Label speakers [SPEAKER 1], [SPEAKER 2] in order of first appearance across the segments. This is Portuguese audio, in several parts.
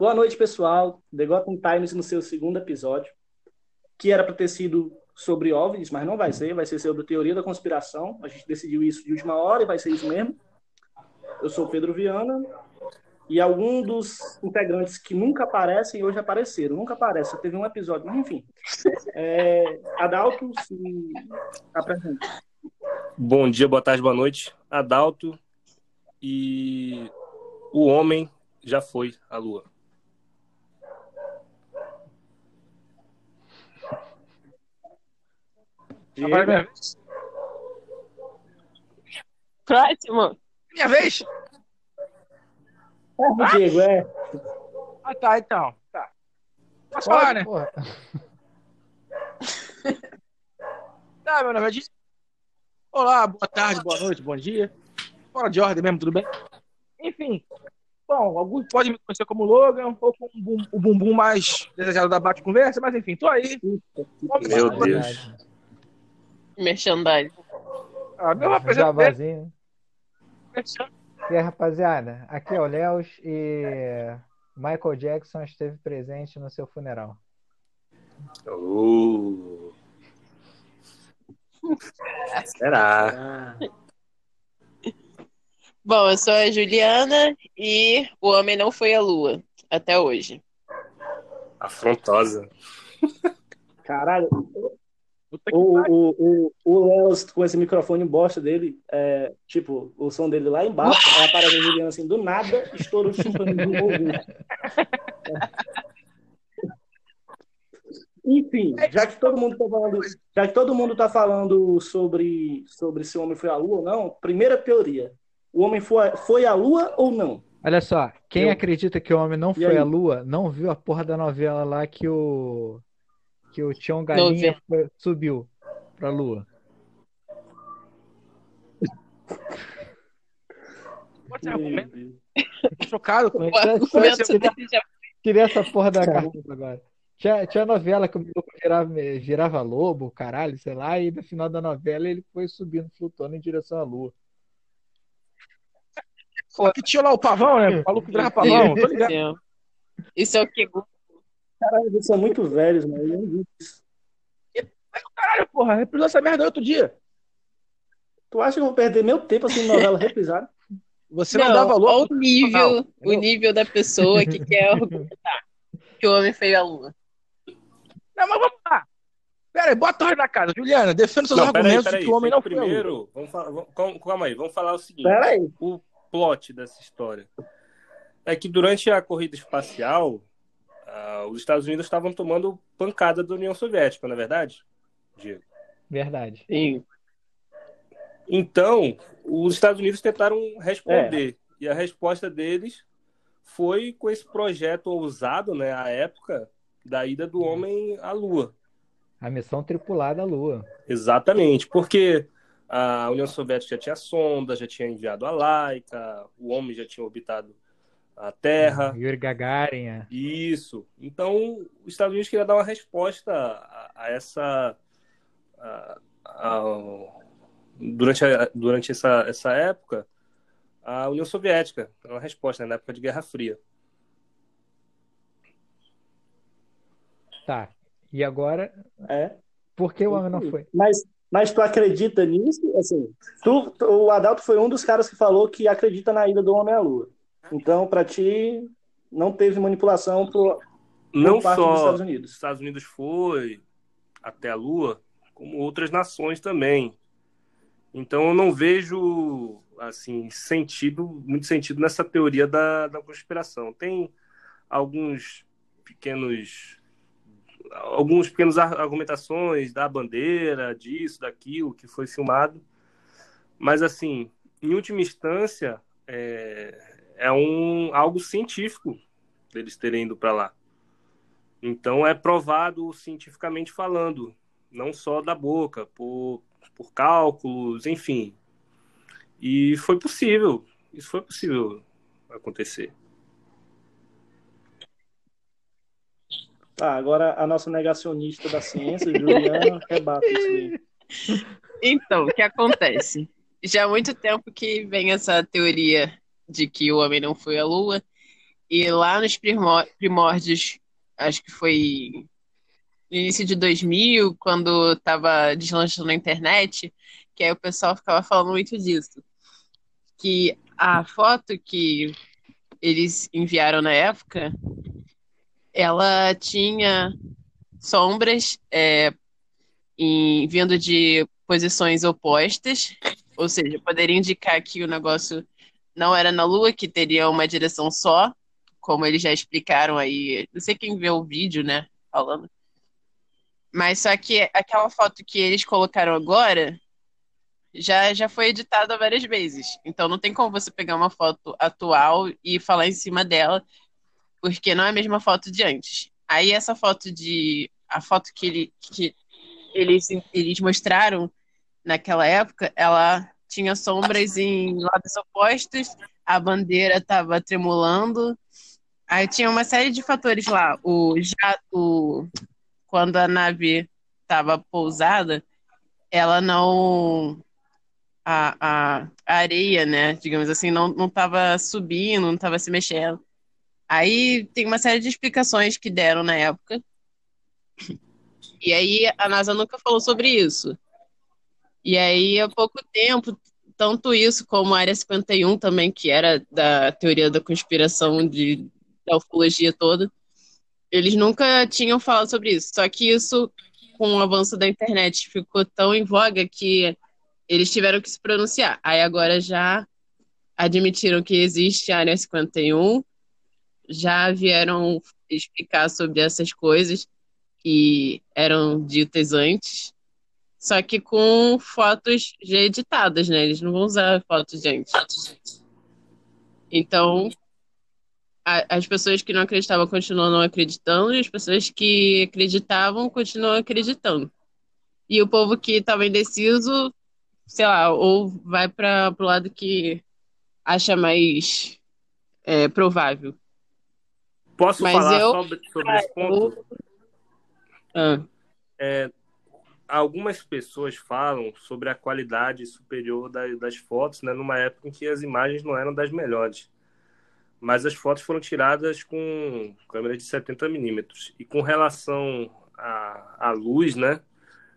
[SPEAKER 1] Boa noite, pessoal. The Gotham Times no seu segundo episódio, que era para ter sido sobre OVNIs, mas não vai ser, vai ser sobre teoria da conspiração. A gente decidiu isso de última hora e vai ser isso mesmo. Eu sou Pedro Viana e algum dos integrantes que nunca aparecem hoje apareceram. Nunca aparece, teve um episódio, mas enfim. É, Adalto, se apresenta.
[SPEAKER 2] Bom dia, boa tarde, boa noite. Adalto e o homem já foi à lua.
[SPEAKER 3] Agora é minha vez.
[SPEAKER 4] Próximo.
[SPEAKER 3] Minha vez?
[SPEAKER 1] É, Diego, é.
[SPEAKER 3] Ah, tá, então. Tá. Posso falar, né?
[SPEAKER 5] Porra.
[SPEAKER 3] Tá, meu nome é Di- Olá, boa tarde, boa noite, bom dia. Fora de ordem mesmo, tudo bem? Enfim. Bom, alguns podem me conhecer como Logan, ou como o bum- o bumbum mais desejado da Bate Conversa, mas enfim, tô aí.
[SPEAKER 2] Meu Deus.
[SPEAKER 4] Merchandising.
[SPEAKER 3] Ah, meu.
[SPEAKER 5] Jabazinho. E aí, rapaziada, aqui é o Léus e Michael Jackson esteve presente no seu funeral.
[SPEAKER 2] Uh. Será?
[SPEAKER 4] Bom, eu sou a Juliana e o homem não foi à lua até hoje.
[SPEAKER 2] Afrontosa.
[SPEAKER 1] caralho, o, o, o, o Léo com esse microfone bosta dele, é, tipo, o som dele lá embaixo, aí aparece a Juliana assim, do nada, estoura o tímpano do ouvido. Enfim, já que todo mundo tá falando, já que todo mundo tá falando sobre, sobre se o homem foi à lua ou não, primeira teoria. O homem foi, foi à lua ou não?
[SPEAKER 5] Olha só, quem
[SPEAKER 1] Eu-
[SPEAKER 5] acredita que o homem não
[SPEAKER 1] E
[SPEAKER 5] foi
[SPEAKER 1] aí?
[SPEAKER 5] à lua, não viu a porra da novela lá que o que o Tião Galinha foi- subiu pra lua.
[SPEAKER 3] Pode ser argumento. Chocado com
[SPEAKER 4] O
[SPEAKER 3] isso.
[SPEAKER 5] Queria essa porra da carta agora. Tinha, tinha novela que o maluco virava, virava lobo, caralho, sei lá, e no final da novela ele foi subindo, flutuando em direção à lua.
[SPEAKER 3] Pô, que tinha lá o pavão, né? O maluco virava pavão. Tô ligado.
[SPEAKER 4] Isso é o que
[SPEAKER 1] Caralho, eles são muito velhos, mano. Eu nem vi isso.
[SPEAKER 3] Caralho, porra, reprisou essa merda outro dia.
[SPEAKER 1] Tu acha que eu vou perder meu tempo assim novela reprisada?
[SPEAKER 3] Você não,
[SPEAKER 4] Não,
[SPEAKER 3] dá valor.
[SPEAKER 4] olha o nível,
[SPEAKER 3] Não,
[SPEAKER 4] o nível da pessoa que quer argumentar que o homem foi à lua.
[SPEAKER 3] Não, mas vamos lá. Pera aí, bota ordem na casa. Juliana, defenda seus
[SPEAKER 2] Não, peraí,
[SPEAKER 3] argumentos
[SPEAKER 2] peraí.
[SPEAKER 3] de que o homem não.
[SPEAKER 2] Primeiro, vamos falar, vamos- calma, calma aí, vamos falar o seguinte.
[SPEAKER 1] Pera aí.
[SPEAKER 2] O plot dessa história é que durante a corrida espacial, ah, os Estados Unidos estavam tomando pancada da União Soviética, não é verdade? Diego?
[SPEAKER 5] Verdade.
[SPEAKER 4] Sim.
[SPEAKER 2] Então, os Estados Unidos tentaram responder. E a resposta deles foi com esse projeto ousado, né, à época, da ida do homem à Lua.
[SPEAKER 5] A missão tripulada à lua.
[SPEAKER 2] Exatamente, porque a União Soviética já tinha sonda, já tinha enviado a Laika, o homem já tinha orbitado a Terra.
[SPEAKER 5] Yuri Gagarin. é.
[SPEAKER 2] Isso. Então, os Estados Unidos queria dar uma resposta a, a essa. a- a- durante a- durante essa, essa época, a União Soviética. Uma resposta, né, na época de Guerra Fria.
[SPEAKER 5] Tá. E agora,
[SPEAKER 1] É.
[SPEAKER 5] por que o homem não foi?
[SPEAKER 1] Mas, mas tu acredita nisso? Assim, tu, tu- o Adalto foi um dos caras que falou que acredita na ida do homem à lua. Então, pra ti, não teve manipulação por,
[SPEAKER 2] Não
[SPEAKER 1] parte dos
[SPEAKER 2] só
[SPEAKER 1] Estados
[SPEAKER 2] os
[SPEAKER 1] Unidos.
[SPEAKER 2] Estados Unidos foi até a Lua, como outras nações também. Então eu não vejo assim sentido, muito sentido nessa teoria da, da conspiração. Tem alguns pequenos alguns pequenos ar- argumentações da bandeira, disso, daquilo que foi filmado, mas assim, em última instância, é, é um algo científico deles terem ido para lá. Então é provado cientificamente falando, não só da boca, por, por cálculos, enfim. E foi possível, isso foi possível acontecer.
[SPEAKER 1] Tá, agora a nossa negacionista da ciência, Juliana, rebate isso aí.
[SPEAKER 4] Então, o que acontece? Já há muito tempo que vem essa teoria de que o homem não foi à Lua. E lá nos primó- primórdios, acho que foi no início de 2000, quando tava deslanchando a internet, que aí o pessoal ficava falando muito disso. Que a foto que eles enviaram na época, ela tinha sombras é, em, vindo de posições opostas, ou seja, poderia indicar que o negócio não era na Lua, que teria uma direção só, como eles já explicaram aí. Não sei quem vê o vídeo, né? Falando. Mas só que aquela foto que eles colocaram agora já, já foi editada várias vezes. Então não tem como você pegar uma foto atual e falar em cima dela, porque não é a mesma foto de antes. Aí essa foto de. A foto que, ele, que eles, eles mostraram naquela época, ela tinha sombras em lados opostos, a bandeira estava tremulando. Aí tinha uma série de fatores lá. O jato, quando a nave estava pousada, ela não. A, a, a areia, né, digamos assim, não, não estava subindo, não estava se mexendo. Aí tem uma série de explicações que deram na época. E aí a NASA nunca falou sobre isso. E aí, há pouco tempo, tanto isso como a Área 51 também, que era da teoria da conspiração de, da ufologia toda, eles nunca tinham falado sobre isso. Só que isso, com o avanço da internet, ficou tão em voga que eles tiveram que se pronunciar. Aí agora já admitiram que existe a Área 51, já vieram explicar sobre essas coisas que eram ditas antes, só que com fotos já editadas, né? Eles não vão usar fotos de antes. Então, a- as pessoas que não acreditavam continuam não acreditando, e as pessoas que acreditavam continuam acreditando. E o povo que estava indeciso, sei lá, ou vai para o lado que acha mais é, provável.
[SPEAKER 2] Posso
[SPEAKER 4] Mas
[SPEAKER 2] falar
[SPEAKER 4] eu-
[SPEAKER 2] sobre, sobre esse ponto?
[SPEAKER 4] Ah,
[SPEAKER 2] É, algumas pessoas falam sobre a qualidade superior das, das fotos, né, numa época em que as imagens não eram das melhores. Mas as fotos foram tiradas com câmera de 70 milímetros. E com relação à, à luz, né,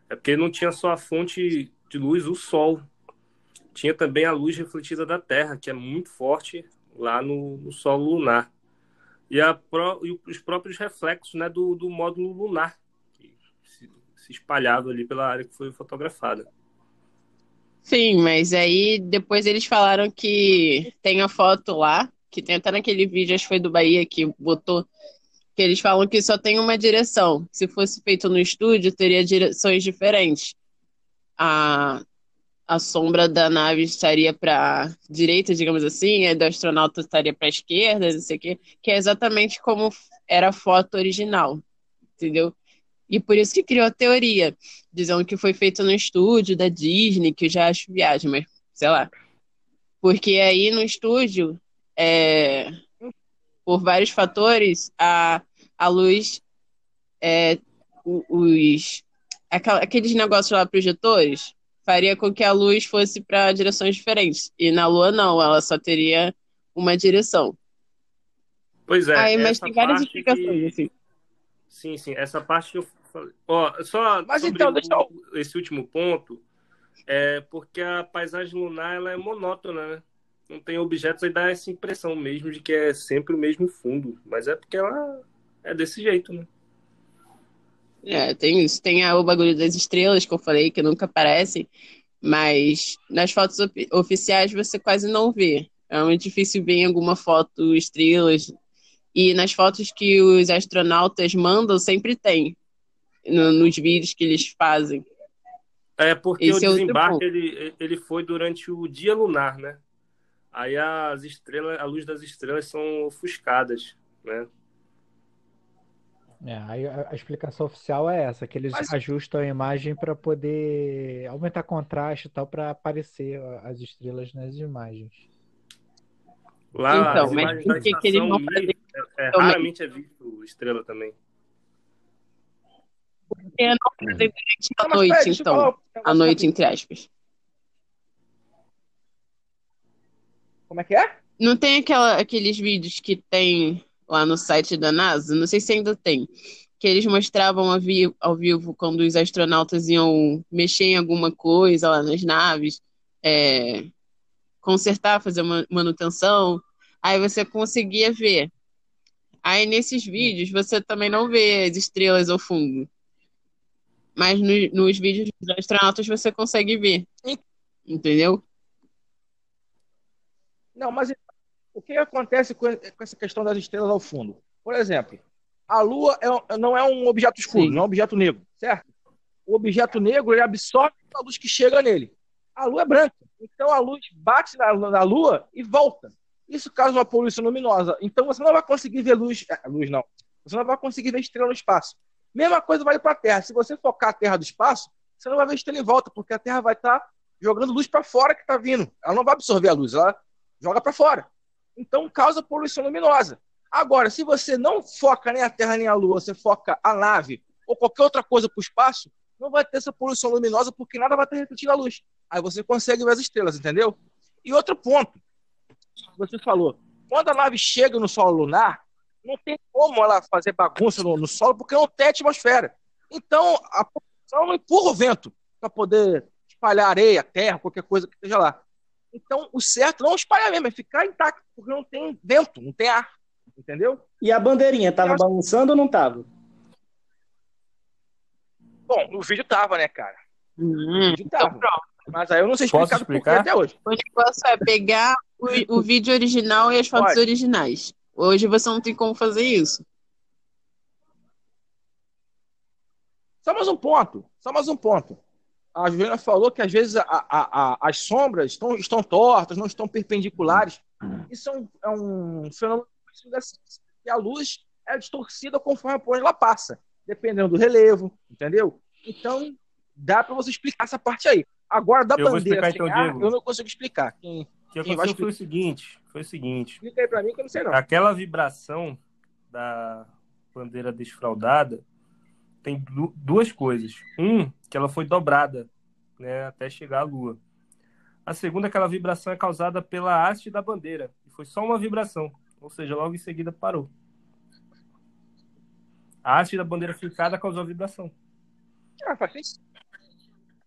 [SPEAKER 2] é porque não tinha só a fonte de luz, o sol. Tinha também a luz refletida da Terra, que é muito forte lá no, no solo lunar. E, a, e os próprios reflexos né, do, do módulo lunar, se, espalhava ali pela área que foi fotografada.
[SPEAKER 4] Sim, mas aí depois eles falaram que tem a foto lá, que tem até naquele vídeo, acho que foi do Bahia, que botou, que eles falam que só tem uma direção. Se fosse feito no estúdio, teria direções diferentes. A, a sombra da nave estaria para direita, digamos assim, a do astronauta estaria para esquerda, não sei o quê, que é exatamente como era a foto original, entendeu? E por isso que criou a teoria, dizendo que foi feito no estúdio da Disney, que eu já acho viagem, mas sei lá. Porque aí no estúdio, é, por vários fatores, a, a luz, é, os, aqueles negócios lá projetores, faria com que a luz fosse para direções diferentes. E na Lua não, ela só teria uma direção.
[SPEAKER 2] Pois é,
[SPEAKER 4] aí, mas tem várias explicações,
[SPEAKER 2] que-
[SPEAKER 4] assim.
[SPEAKER 2] Sim, sim, essa parte que eu. Ó, só
[SPEAKER 3] Mas então, deixa eu-
[SPEAKER 2] esse último ponto, é porque a paisagem lunar ela é monótona, né? Não tem objetos, aí dá essa impressão mesmo de que é sempre o mesmo fundo. Mas é porque ela é desse jeito, né?
[SPEAKER 4] É, tem isso. Tem o bagulho das estrelas que eu falei, que nunca aparecem, mas nas fotos ofi- oficiais você quase não vê. É muito difícil ver em alguma foto estrelas. E nas fotos que os astronautas mandam, sempre tem. No- nos vídeos que eles fazem.
[SPEAKER 2] É porque
[SPEAKER 4] Esse
[SPEAKER 2] o
[SPEAKER 4] é
[SPEAKER 2] desembarque
[SPEAKER 4] ponto.
[SPEAKER 2] ele, ele foi durante o dia lunar, né? Aí as estrelas, a luz das estrelas são ofuscadas, né?
[SPEAKER 5] É, aí a, a explicação oficial é essa, que eles
[SPEAKER 3] Mas-
[SPEAKER 5] ajustam a imagem para poder aumentar contraste e tal, para aparecer as estrelas nas imagens.
[SPEAKER 2] Lá
[SPEAKER 4] Então,
[SPEAKER 2] as
[SPEAKER 4] mas por que que
[SPEAKER 2] estação
[SPEAKER 4] não
[SPEAKER 2] é, é,
[SPEAKER 4] também?
[SPEAKER 2] raramente é visto estrela também.
[SPEAKER 4] Porque não fazem durante a
[SPEAKER 3] Não, mas
[SPEAKER 4] noite,
[SPEAKER 3] peraí, deixa eu
[SPEAKER 4] então.
[SPEAKER 3] negócio
[SPEAKER 4] noite, entre aspas.
[SPEAKER 3] Como é que é?
[SPEAKER 4] Não tem aquela, aqueles vídeos que tem lá no site da NASA, não sei se ainda tem, que eles mostravam ao vivo, ao vivo quando os astronautas iam mexer em alguma coisa lá nas naves, é, consertar, fazer manutenção, aí você conseguia ver. Aí nesses vídeos você também não vê as estrelas ao fundo. Mas no, nos vídeos dos astronautas você consegue ver. Entendeu?
[SPEAKER 3] Não, mas o que acontece com essa questão das estrelas ao fundo? Por exemplo, a Lua é, não é um objeto escuro, Sim. não é um objeto negro, certo? O objeto negro ele absorve a luz que chega nele. A Lua é branca, então a luz bate na, na Lua e volta. Isso causa uma poluição luminosa. Então você não vai conseguir ver luz, é, luz não. Você não vai conseguir ver estrela no espaço. Mesma coisa vale para a Terra. Se você focar a Terra do espaço, você não vai ver estrela em volta, porque a Terra vai estar tá jogando luz para fora que está vindo. Ela não vai absorver a luz, ela joga para fora. Então causa poluição luminosa. Agora, se você não foca nem a Terra nem a Lua, você foca a nave ou qualquer outra coisa para o espaço, não vai ter essa poluição luminosa porque nada vai estar refletindo a luz. Aí você consegue ver as estrelas, entendeu? E outro ponto, você falou, quando a nave chega no solo lunar, não tem como ela fazer bagunça no, no solo porque não tem atmosfera. Então, a população não empurra o vento para poder espalhar areia, terra, qualquer coisa que esteja lá. Então, o certo não espalhar mesmo, é ficar intacto, porque não tem vento, não tem ar. Entendeu?
[SPEAKER 1] E a bandeirinha, tava acho... balançando ou não tava?
[SPEAKER 3] Bom, no vídeo tava, né, cara? Hum, vídeo tava. Então Mas aí eu não sei explicar, explicar? até hoje.
[SPEAKER 4] O negócio é pegar o, o vídeo original e as fotos Pode. originais. Hoje você não tem como fazer isso.
[SPEAKER 3] Só mais um ponto. Só mais um ponto. A Juliana falou que às vezes a, a, a, as sombras estão, estão tortas, não estão perpendiculares. Isso é um, é um fenômeno e a luz é distorcida conforme por onde ela passa, dependendo do relevo, entendeu? Então, dá para você explicar essa parte aí. Agora, da eu bandeira,
[SPEAKER 2] então, ar,
[SPEAKER 3] eu não consigo explicar. Quem,
[SPEAKER 2] que aconteceu foi o seguinte, foi o seguinte.
[SPEAKER 3] Explica aí para mim que eu não sei não.
[SPEAKER 2] Aquela vibração da bandeira desfraldada tem duas coisas. Um, que ela foi dobrada, né, até chegar à Lua. A segunda, aquela vibração é causada pela haste da bandeira. E foi só uma vibração. Ou seja, logo em seguida parou. A haste da bandeira ficada causou vibração.
[SPEAKER 3] Ah, faz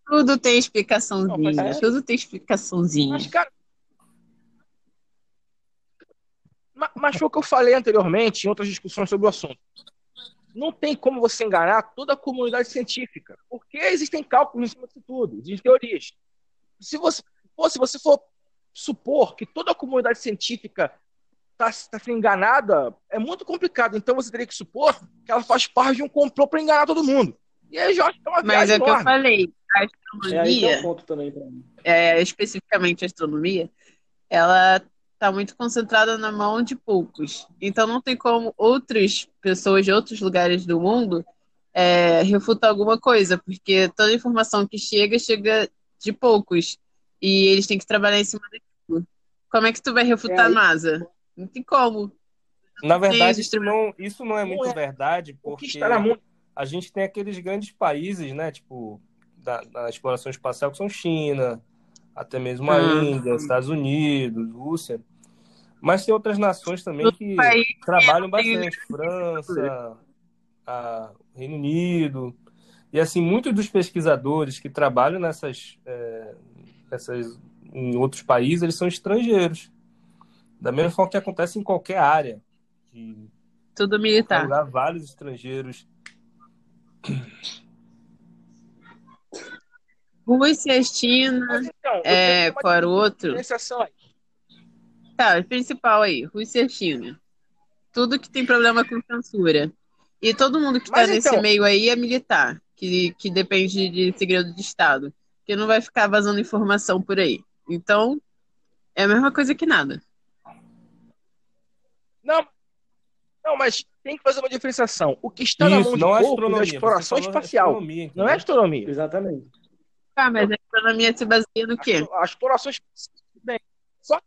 [SPEAKER 4] Tudo tem explicaçãozinha. Não, Tudo tem explicaçãozinha.
[SPEAKER 3] Mas, cara... Mas foi o que eu falei anteriormente em outras discussões sobre o assunto. Não tem como você enganar toda a comunidade científica, porque existem cálculos em cima disso tudo, existem teorias. Se você, pô, se você for supor que toda a comunidade científica está tá sendo enganada, é muito complicado. Então você teria que supor que ela faz parte de um complô para enganar todo mundo. E aí já é uma
[SPEAKER 4] Mas é o que eu falei, a
[SPEAKER 1] astronomia, é, ponto também mim.
[SPEAKER 4] É, especificamente a astronomia, ela está muito concentrada na mão de poucos. Então não tem como outras pessoas de outros lugares do mundo é, refutar alguma coisa, porque toda informação que chega, chega de poucos. E eles têm que trabalhar em cima daquilo. Como é que tu vai refutar é, a NASA? Não tem como.
[SPEAKER 2] Na verdade, isso não, isso não é muito não é. verdade, porque a gente tem aqueles grandes países, né? Tipo, da, da exploração espacial, que são China, até mesmo a hum. Índia, Estados Unidos, Rússia. Mas tem outras nações também que trabalham bastante, França, a, Reino Unido. E assim, muitos dos pesquisadores que trabalham nessas, é, nessas em outros países, eles são estrangeiros. Da mesma forma que acontece em qualquer área.
[SPEAKER 4] Tudo militar.
[SPEAKER 2] Lugar, vários estrangeiros.
[SPEAKER 4] Rússia, China, então, é, qual era o outro? Tá, o principal aí, Rússia e China. Tudo que tem problema com censura. E todo mundo que está nesse então... meio aí é militar, que, que depende de segredo de Estado. Que não vai ficar vazando informação por aí. Então, é a mesma coisa que nada.
[SPEAKER 3] Não, não, mas tem que fazer uma diferenciação. O que está Isso, na mão de não é poucos é exploração espacial. Não é astronomia.
[SPEAKER 1] Exatamente.
[SPEAKER 4] Ah, mas a astronomia se baseia no quê?
[SPEAKER 3] A, a exploração espacial, bem, só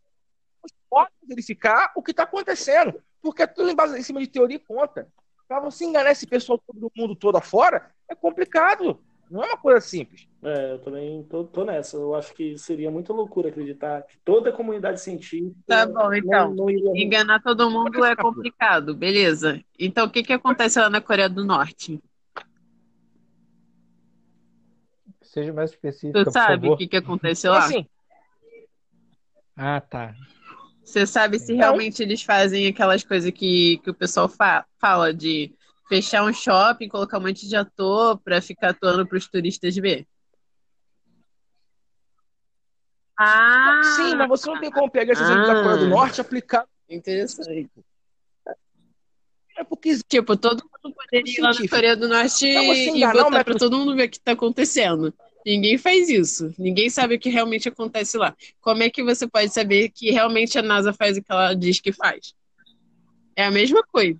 [SPEAKER 3] pode verificar o que está acontecendo, porque tudo em, base, em cima de teoria e conta. Para você enganar esse pessoal do mundo todo afora, é complicado. Não é uma coisa simples.
[SPEAKER 1] É, eu também tô, tô nessa. Eu acho que seria muita loucura acreditar que toda a comunidade científica.
[SPEAKER 4] Tá bom, então.
[SPEAKER 1] Não, não iria...
[SPEAKER 4] Enganar todo mundo é complicado, beleza. Então, o que, que acontece lá na Coreia do Norte?
[SPEAKER 5] Seja mais específico,
[SPEAKER 4] Tu sabe o que, que acontece lá?
[SPEAKER 3] Assim,
[SPEAKER 5] Ah, tá.
[SPEAKER 4] Você sabe se
[SPEAKER 3] Não.
[SPEAKER 4] realmente eles fazem aquelas coisas que, que o pessoal fa- fala de fechar um shopping, colocar um monte de ator pra ficar atuando pros turistas ver? Ah,
[SPEAKER 3] sim, mas você não tem como pegar esse exemplo da Coreia do
[SPEAKER 4] Ah.
[SPEAKER 3] Norte e aplicar.
[SPEAKER 4] interessante.
[SPEAKER 3] É porque
[SPEAKER 4] Tipo, todo mundo poderia ir lá na. Coreia do Norte
[SPEAKER 3] Pra
[SPEAKER 4] e
[SPEAKER 3] enganar
[SPEAKER 4] botar pra todo mundo ver o que tá acontecendo. Ninguém faz isso. Ninguém sabe o que realmente acontece lá. Como é que você pode saber que realmente a NASA faz o que ela diz que faz? É a mesma coisa.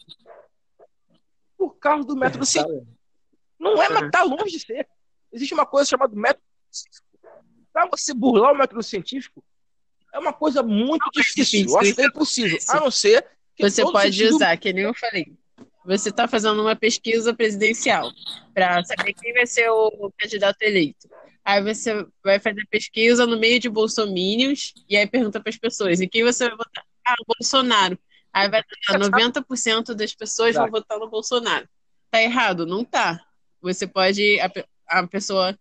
[SPEAKER 3] por causa do método científico. Não é, mas tá longe de ser. Existe uma coisa chamada método científico. Para você burlar o método científico, é uma coisa muito difícil.
[SPEAKER 4] difícil,
[SPEAKER 3] Eu acho que é
[SPEAKER 4] é
[SPEAKER 3] impossível. A não ser
[SPEAKER 4] Você pode
[SPEAKER 3] sentido-
[SPEAKER 4] usar, que nem eu falei. Você está fazendo uma pesquisa presidencial para saber quem vai ser o candidato eleito. Aí você vai fazer pesquisa no meio de bolsomínios e aí pergunta para as pessoas: e quem você vai votar? Ah, o Bolsonaro. Aí vai dar 90% das pessoas vão votar no Bolsonaro. Tá errado? Não tá. Você pode. A, a pessoa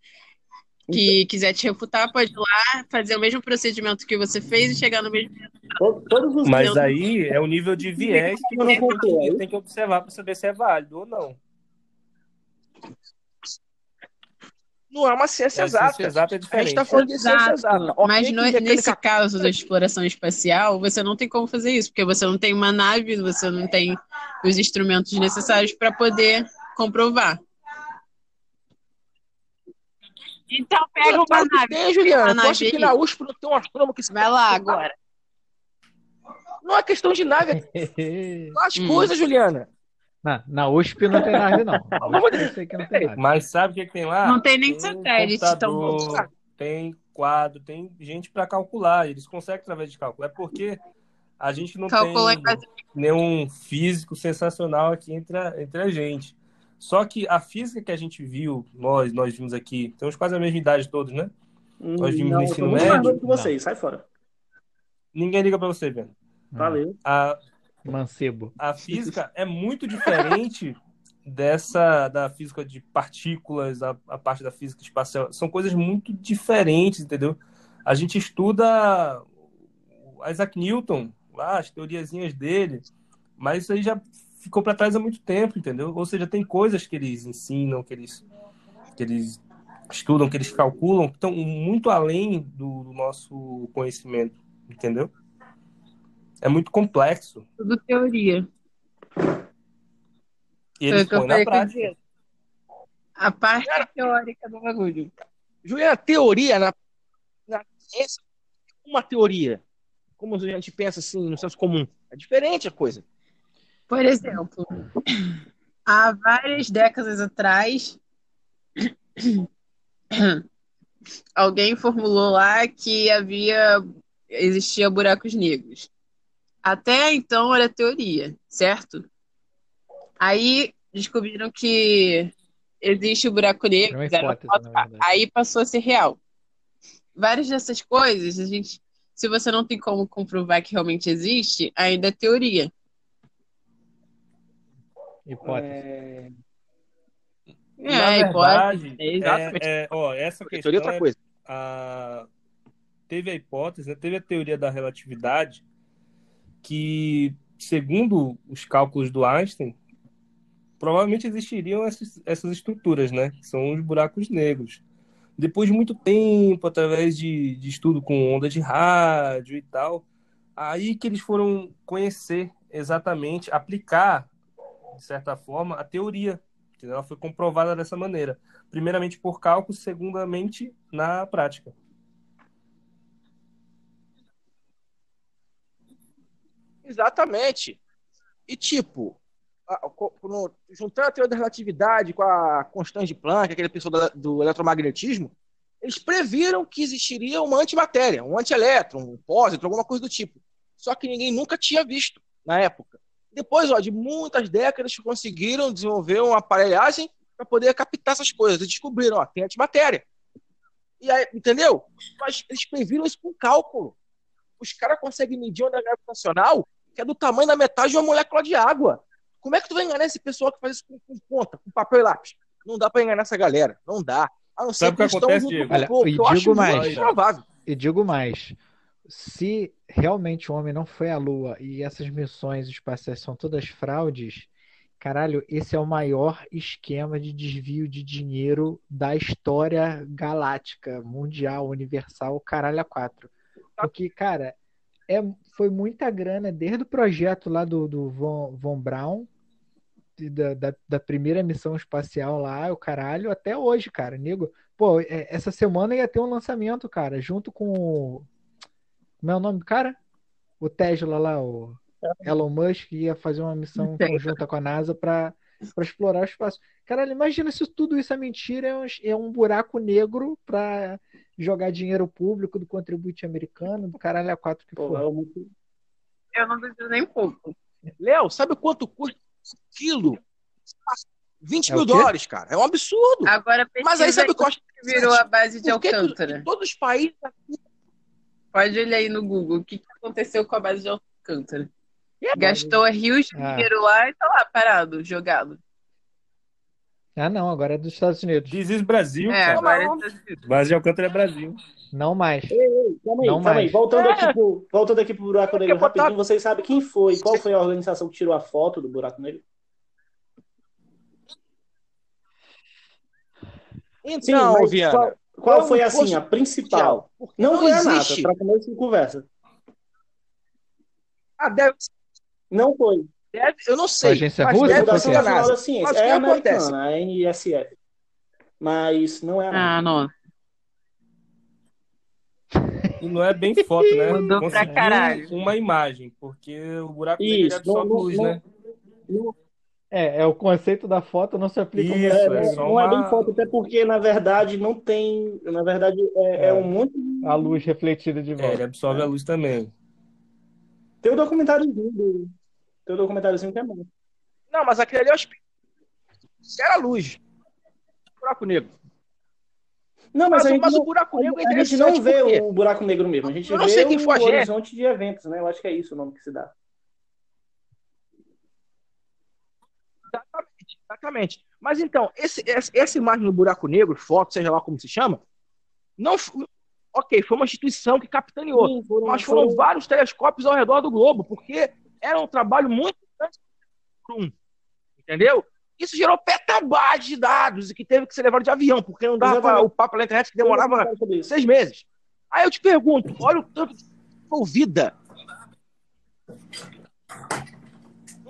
[SPEAKER 4] que quiser te refutar pode ir lá, fazer o mesmo procedimento que você fez e chegar no mesmo.
[SPEAKER 1] Os
[SPEAKER 2] Mas aí é o nível de viés que
[SPEAKER 1] Eu não
[SPEAKER 2] você tem que, que observar para saber se é válido ou não.
[SPEAKER 3] Não é uma ciência
[SPEAKER 2] A
[SPEAKER 3] exata.
[SPEAKER 2] ciência exata é
[SPEAKER 3] A gente
[SPEAKER 2] diferente.
[SPEAKER 3] está falando de ciência exata.
[SPEAKER 4] Mas no-
[SPEAKER 3] que mecânica
[SPEAKER 4] nesse caso da exploração espacial, você não tem como fazer isso, porque você não tem uma nave, você não tem os instrumentos necessários para poder comprovar. Então pega uma
[SPEAKER 3] que
[SPEAKER 4] nave.
[SPEAKER 3] tem, Juliana.
[SPEAKER 4] Uma
[SPEAKER 3] Tu acha
[SPEAKER 4] nave
[SPEAKER 3] que na USP não tem um astrônomo que se
[SPEAKER 4] Vai lá agora.
[SPEAKER 3] Não é questão de nave, é as
[SPEAKER 4] Hum.
[SPEAKER 3] coisas, Juliana.
[SPEAKER 5] Na, na USP não tem nave, não. Não tem nave.
[SPEAKER 2] Mas sabe o que, que tem lá?
[SPEAKER 4] Não tem nem
[SPEAKER 2] Tem
[SPEAKER 4] satélite tão bom.
[SPEAKER 2] computador, Tem quadro, tem gente para calcular. Eles conseguem através de cálculo. É porque a gente não
[SPEAKER 4] Calcular
[SPEAKER 2] tem
[SPEAKER 4] em base-
[SPEAKER 2] nenhum físico sensacional aqui entre a, entre a gente. Só que a física que a gente viu, nós, nós vimos aqui, temos quase a mesma idade todos, né? Nós vimos
[SPEAKER 1] não,
[SPEAKER 2] no
[SPEAKER 1] eu tô
[SPEAKER 2] ensino
[SPEAKER 1] mais
[SPEAKER 2] médio?
[SPEAKER 1] novo que vocês, sai fora.
[SPEAKER 2] Ninguém liga para você, velho.
[SPEAKER 1] Valeu.
[SPEAKER 2] A,
[SPEAKER 5] Mancebo.
[SPEAKER 2] a física é muito diferente dessa da física de partículas, a, a parte da física espacial. São coisas muito diferentes, entendeu? A gente estuda Isaac Newton, lá, as teoriazinhas dele, mas isso aí já ficou para trás há muito tempo, entendeu? Ou seja, tem coisas que eles ensinam, que eles, que eles estudam, que eles calculam, que estão muito além do, do nosso conhecimento, entendeu? É muito complexo.
[SPEAKER 4] Tudo teoria.
[SPEAKER 2] E eles
[SPEAKER 4] o que eu
[SPEAKER 2] põem na prática.
[SPEAKER 4] A parte teórica do bagulho.
[SPEAKER 3] Juliana, teoria na, na ciência é uma teoria. Como a gente pensa assim, no senso comum. É diferente a coisa.
[SPEAKER 4] Por exemplo, há várias décadas atrás, alguém formulou lá que havia existia buracos negros. Até então era teoria, certo? Aí descobriram que existe o buraco negro,
[SPEAKER 5] É
[SPEAKER 4] aí passou a ser real. Várias dessas coisas, a gente, se você não tem como comprovar que realmente existe, ainda é teoria.
[SPEAKER 5] Hipótese.
[SPEAKER 1] É,
[SPEAKER 4] É,
[SPEAKER 2] Na
[SPEAKER 4] hipótese.
[SPEAKER 2] verdade,
[SPEAKER 4] É,
[SPEAKER 2] é,
[SPEAKER 3] exatamente.
[SPEAKER 2] é, ó, essa
[SPEAKER 3] Teoria é
[SPEAKER 2] questão
[SPEAKER 3] outra
[SPEAKER 2] é
[SPEAKER 3] coisa.
[SPEAKER 2] a- teve a hipótese, teve a teoria da relatividade, que, segundo os cálculos do Einstein, provavelmente existiriam essas, essas estruturas, né? Que são os buracos negros. Depois de muito tempo, através de, de estudo com onda de rádio e tal, aí que eles foram conhecer exatamente, aplicar, de certa forma, a teoria. Ela foi comprovada dessa maneira. Primeiramente por cálculo, segundamente na prática.
[SPEAKER 3] Exatamente. E tipo, juntando a teoria da relatividade com a constante de Planck, aquele pessoal do eletromagnetismo, eles previram que existiria uma antimatéria, um antielétron, um pósitron, alguma coisa do tipo. Só que ninguém nunca tinha visto na época. Depois, ó, de muitas décadas, conseguiram desenvolver uma aparelhagem para poder captar essas coisas. Eles descobriram, ó, tem antimatéria. E aí, entendeu? Mas eles previram isso com cálculo. Os caras conseguem medir onda gravitacional que é do tamanho da metade de uma molécula de água. Como é que tu vai enganar esse pessoal que faz isso com, com ponta, com papel e lápis? Não dá para enganar essa galera. Não dá. A não
[SPEAKER 2] Sabe o que acontece, Diego?
[SPEAKER 5] Olha,
[SPEAKER 3] povo,
[SPEAKER 5] e
[SPEAKER 3] que eu acho
[SPEAKER 5] digo mais.
[SPEAKER 3] provável.
[SPEAKER 5] E digo mais, se realmente o homem não foi à Lua e essas missões espaciais são todas fraudes, caralho, esse é o maior esquema de desvio de dinheiro da história galáctica, mundial, universal, caralho a quatro. Porque, cara, é, foi muita grana desde o projeto lá do, do Von, Von Braun, da, da, da primeira missão espacial lá, o caralho, até hoje, cara. Nego, pô, é, essa semana ia ter um lançamento, cara, junto com. Como é o nome do cara? O Tesla lá, o Elon Musk ia fazer uma missão conjunta com a NASA para para explorar o espaço. Caralho, imagina se tudo isso é mentira, é um, é um buraco negro para jogar dinheiro público do contribuinte americano, do caralho a quatro que for.
[SPEAKER 1] é
[SPEAKER 4] Eu não duvido nem um pouco.
[SPEAKER 3] Léo, sabe quanto custa um quilo? 20
[SPEAKER 5] É
[SPEAKER 3] mil dólares, cara. É um absurdo.
[SPEAKER 4] Agora
[SPEAKER 3] Mas aí sabe o que
[SPEAKER 4] virou a base de Alcântara?
[SPEAKER 3] em todos os países
[SPEAKER 4] Pode olhar aí no Google o que, que aconteceu com a base de Alcântara.
[SPEAKER 3] É,
[SPEAKER 4] Gastou rios de
[SPEAKER 5] Ah.
[SPEAKER 4] dinheiro lá e tá lá parado, jogado.
[SPEAKER 5] Ah, não, agora é dos Estados Unidos.
[SPEAKER 2] Diz isso Brasil,
[SPEAKER 4] É,
[SPEAKER 2] cara.
[SPEAKER 4] agora
[SPEAKER 3] não.
[SPEAKER 2] Base de Alcântara é Brasil.
[SPEAKER 5] Não mais.
[SPEAKER 1] Calma aí,
[SPEAKER 5] Não
[SPEAKER 1] calma aí.
[SPEAKER 5] mais.
[SPEAKER 1] Voltando,
[SPEAKER 3] É.
[SPEAKER 1] aqui pro, voltando aqui pro buraco negro
[SPEAKER 3] botar-
[SPEAKER 1] rapidinho, vocês sabem quem foi? Qual foi a organização que tirou a foto do buraco negro?
[SPEAKER 3] Então,
[SPEAKER 1] mas
[SPEAKER 3] Viana.
[SPEAKER 1] qual, qual foi assim
[SPEAKER 3] fosse
[SPEAKER 1] a principal?
[SPEAKER 3] Porque
[SPEAKER 1] Não, foi a NASA,
[SPEAKER 3] existe.
[SPEAKER 1] para começo de conversa.
[SPEAKER 3] Ah, deve,
[SPEAKER 1] Não foi.
[SPEAKER 3] deve- eu não sei.
[SPEAKER 5] A agência
[SPEAKER 3] mas
[SPEAKER 5] russa?
[SPEAKER 3] deve ser a NASA.
[SPEAKER 1] da Ciência.
[SPEAKER 3] Mas
[SPEAKER 1] É
[SPEAKER 3] que acontece?
[SPEAKER 1] americana, a NSF. Mas não é a NASA.
[SPEAKER 4] Ah, não.
[SPEAKER 2] E não é bem foto, né?
[SPEAKER 4] Mudou pra caralho.
[SPEAKER 2] uma imagem, porque o buraco negro
[SPEAKER 1] Isso,
[SPEAKER 2] é só
[SPEAKER 1] não- não-
[SPEAKER 2] luz,
[SPEAKER 1] não-
[SPEAKER 2] né?
[SPEAKER 5] É, é o conceito da foto não se aplica ao
[SPEAKER 2] Isso, é
[SPEAKER 1] É, não é
[SPEAKER 2] uma-
[SPEAKER 1] bem foto, até porque, na verdade, não tem. Na verdade, é, é
[SPEAKER 5] É.
[SPEAKER 1] um monte de.
[SPEAKER 5] a luz refletida de
[SPEAKER 2] É, ele
[SPEAKER 5] volta.
[SPEAKER 2] absorve a luz também.
[SPEAKER 1] Tem um documentáriozinho. do- Tem um documentáriozinho que é bom.
[SPEAKER 3] Não, mas aquele ali é o. Era a luz. Buraco negro.
[SPEAKER 1] Não, mas,
[SPEAKER 3] Mas,
[SPEAKER 1] a gente
[SPEAKER 3] mas
[SPEAKER 1] não,
[SPEAKER 3] o buraco negro é
[SPEAKER 1] a gente
[SPEAKER 3] interessante
[SPEAKER 1] não vê
[SPEAKER 3] porque-
[SPEAKER 1] o buraco negro mesmo. A gente
[SPEAKER 3] Eu não
[SPEAKER 1] vê
[SPEAKER 3] sei quem
[SPEAKER 1] o
[SPEAKER 3] foi a gente.
[SPEAKER 1] horizonte de eventos, né? Eu acho que é isso o nome que se dá.
[SPEAKER 3] Exatamente. Mas então, esse, essa, imagem do buraco negro, foto, seja lá como se chama, não. Ok, foi uma instituição que capitaneou.
[SPEAKER 1] Sim, foram-
[SPEAKER 3] mas foram
[SPEAKER 1] foram-
[SPEAKER 3] vários telescópios ao redor do globo, porque era um trabalho muito grande um. Entendeu? Isso gerou petabytes de dados e que teve que ser levado de avião, porque não dava
[SPEAKER 1] Exatamente.
[SPEAKER 3] o papo pela internet que demorava seis meses. Aí eu te pergunto, olha o tanto de envolvida.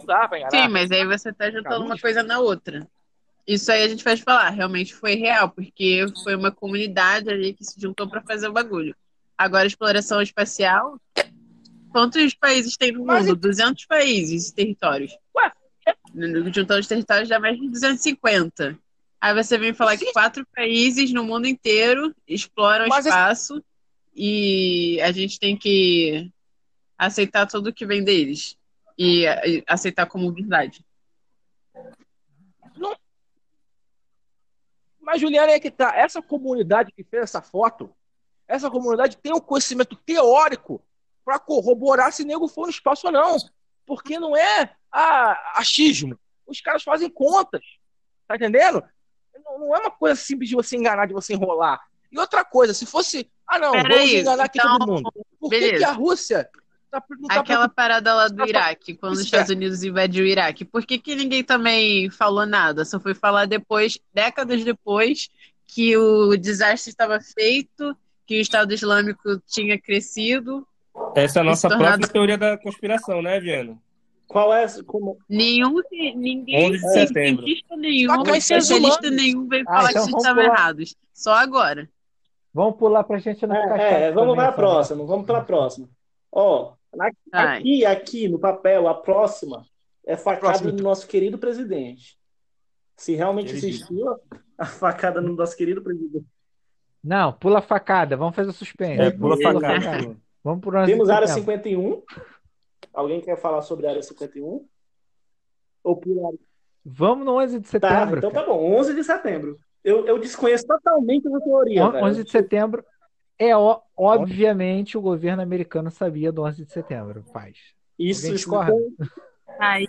[SPEAKER 3] Dá pra enganar.
[SPEAKER 4] Sim, mas aí você tá juntando
[SPEAKER 3] Calma,
[SPEAKER 4] uma coisa na outra. Isso aí a gente pode falar, realmente foi real, porque foi uma comunidade ali que se juntou pra fazer o bagulho. Agora, exploração espacial, quantos países tem no
[SPEAKER 3] Mas
[SPEAKER 4] mundo? 200 países e territórios.
[SPEAKER 3] Ué?
[SPEAKER 4] Juntando os territórios dá mais de 250. Aí você vem falar que
[SPEAKER 3] Sim.
[SPEAKER 4] quatro países no mundo inteiro exploram o
[SPEAKER 3] Mas esse-
[SPEAKER 4] espaço e a gente tem que aceitar tudo que vem deles e, e aceitar como verdade.
[SPEAKER 3] Mas, Juliana, é que tá. Essa comunidade que fez essa foto, essa comunidade tem um conhecimento teórico para corroborar se nego for no espaço ou não. Porque não é ah, achismo. Os caras fazem contas. Tá entendendo? Não, não é uma coisa simples de você enganar, de você enrolar. E outra coisa, se fosse. Ah, não,
[SPEAKER 4] Pera
[SPEAKER 3] vamos
[SPEAKER 4] aí,
[SPEAKER 3] enganar aqui
[SPEAKER 4] então,
[SPEAKER 3] todo mundo. Por que, que a Rússia tá, tá
[SPEAKER 4] Aquela parada lá do
[SPEAKER 3] Tá
[SPEAKER 4] Iraque, quando os Estados Unidos invadiu o Iraque, por que, que ninguém também falou nada? Só foi falar depois, décadas depois, que o desastre estava feito, que o Estado Islâmico tinha crescido.
[SPEAKER 2] Essa é a nossa
[SPEAKER 4] Se tornar-
[SPEAKER 2] própria teoria da conspiração, né, Viana?
[SPEAKER 1] Qual é. Como...
[SPEAKER 4] Nenhum, ninguém,
[SPEAKER 2] 11 de setembro.
[SPEAKER 4] cientista nenhum, especialista nenhum veio
[SPEAKER 5] Ah,
[SPEAKER 4] falar
[SPEAKER 5] então
[SPEAKER 4] que vocês estavam errados. Só agora.
[SPEAKER 5] Vamos pular pra gente não ficar
[SPEAKER 1] É, é, vamos para a
[SPEAKER 5] sabe?
[SPEAKER 1] próxima. Vamos para a próxima. Ó,
[SPEAKER 4] Ai.
[SPEAKER 1] aqui, aqui no papel, a próxima é facada
[SPEAKER 3] próxima.
[SPEAKER 1] do nosso querido presidente. Se realmente
[SPEAKER 2] Queridinho.
[SPEAKER 1] existiu a facada no nosso querido presidente.
[SPEAKER 5] Não, pula a facada, vamos fazer suspense.
[SPEAKER 2] É, pula
[SPEAKER 4] Beleza.
[SPEAKER 2] facada.
[SPEAKER 5] Vamos por
[SPEAKER 1] Temos a área
[SPEAKER 5] tempo.
[SPEAKER 1] 51. Alguém quer falar sobre a área 51? Ou pular?
[SPEAKER 5] Vamos no 11 de
[SPEAKER 1] Tá,
[SPEAKER 5] setembro.
[SPEAKER 1] então
[SPEAKER 5] cara.
[SPEAKER 1] tá bom, 11 de setembro. Eu, eu desconheço totalmente essa teoria,
[SPEAKER 5] On-
[SPEAKER 1] velho.
[SPEAKER 5] 11 de setembro é ó, obviamente o governo americano sabia do 11 de setembro, paz.
[SPEAKER 1] Isso, isso
[SPEAKER 5] discorda?
[SPEAKER 4] Aí,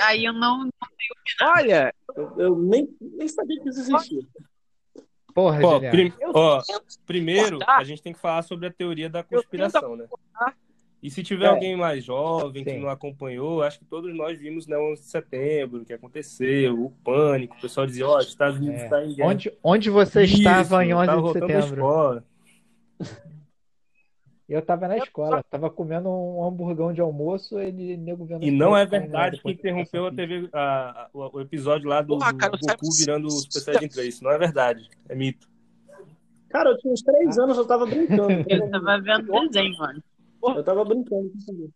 [SPEAKER 4] aí eu não.
[SPEAKER 3] Olha,
[SPEAKER 1] eu, eu nem, nem sabia que isso existia.
[SPEAKER 5] Porra, Juliano.
[SPEAKER 2] prim-
[SPEAKER 3] eu
[SPEAKER 2] ó, primeiro, a gente tem que falar sobre a teoria da conspiração, né? E se tiver
[SPEAKER 1] É.
[SPEAKER 2] alguém mais jovem que
[SPEAKER 5] Sim.
[SPEAKER 2] não acompanhou, acho que todos nós vimos né, 11 de setembro, o que aconteceu, o pânico, o pessoal dizia, ó, Estados Unidos
[SPEAKER 5] É.
[SPEAKER 2] está em guerra.
[SPEAKER 5] Onde, onde você estava em
[SPEAKER 2] Isso,
[SPEAKER 5] 11
[SPEAKER 2] tava
[SPEAKER 5] de setembro? Eu tava na escola, tava comendo um hamburgão de almoço, ele nego vendo
[SPEAKER 2] E não é verdade que interrompeu a TV, a- a- o, o episódio lá do,
[SPEAKER 3] Porra,
[SPEAKER 2] do
[SPEAKER 3] cara, eu
[SPEAKER 2] Goku
[SPEAKER 3] sabe-
[SPEAKER 2] virando o Super Saiyajin 3. Isso não é verdade, é mito.
[SPEAKER 1] Cara, eu tinha uns três anos, eu tava brincando.
[SPEAKER 4] Eu tava vendo desenho, mano.
[SPEAKER 1] Eu tava brincando com isso.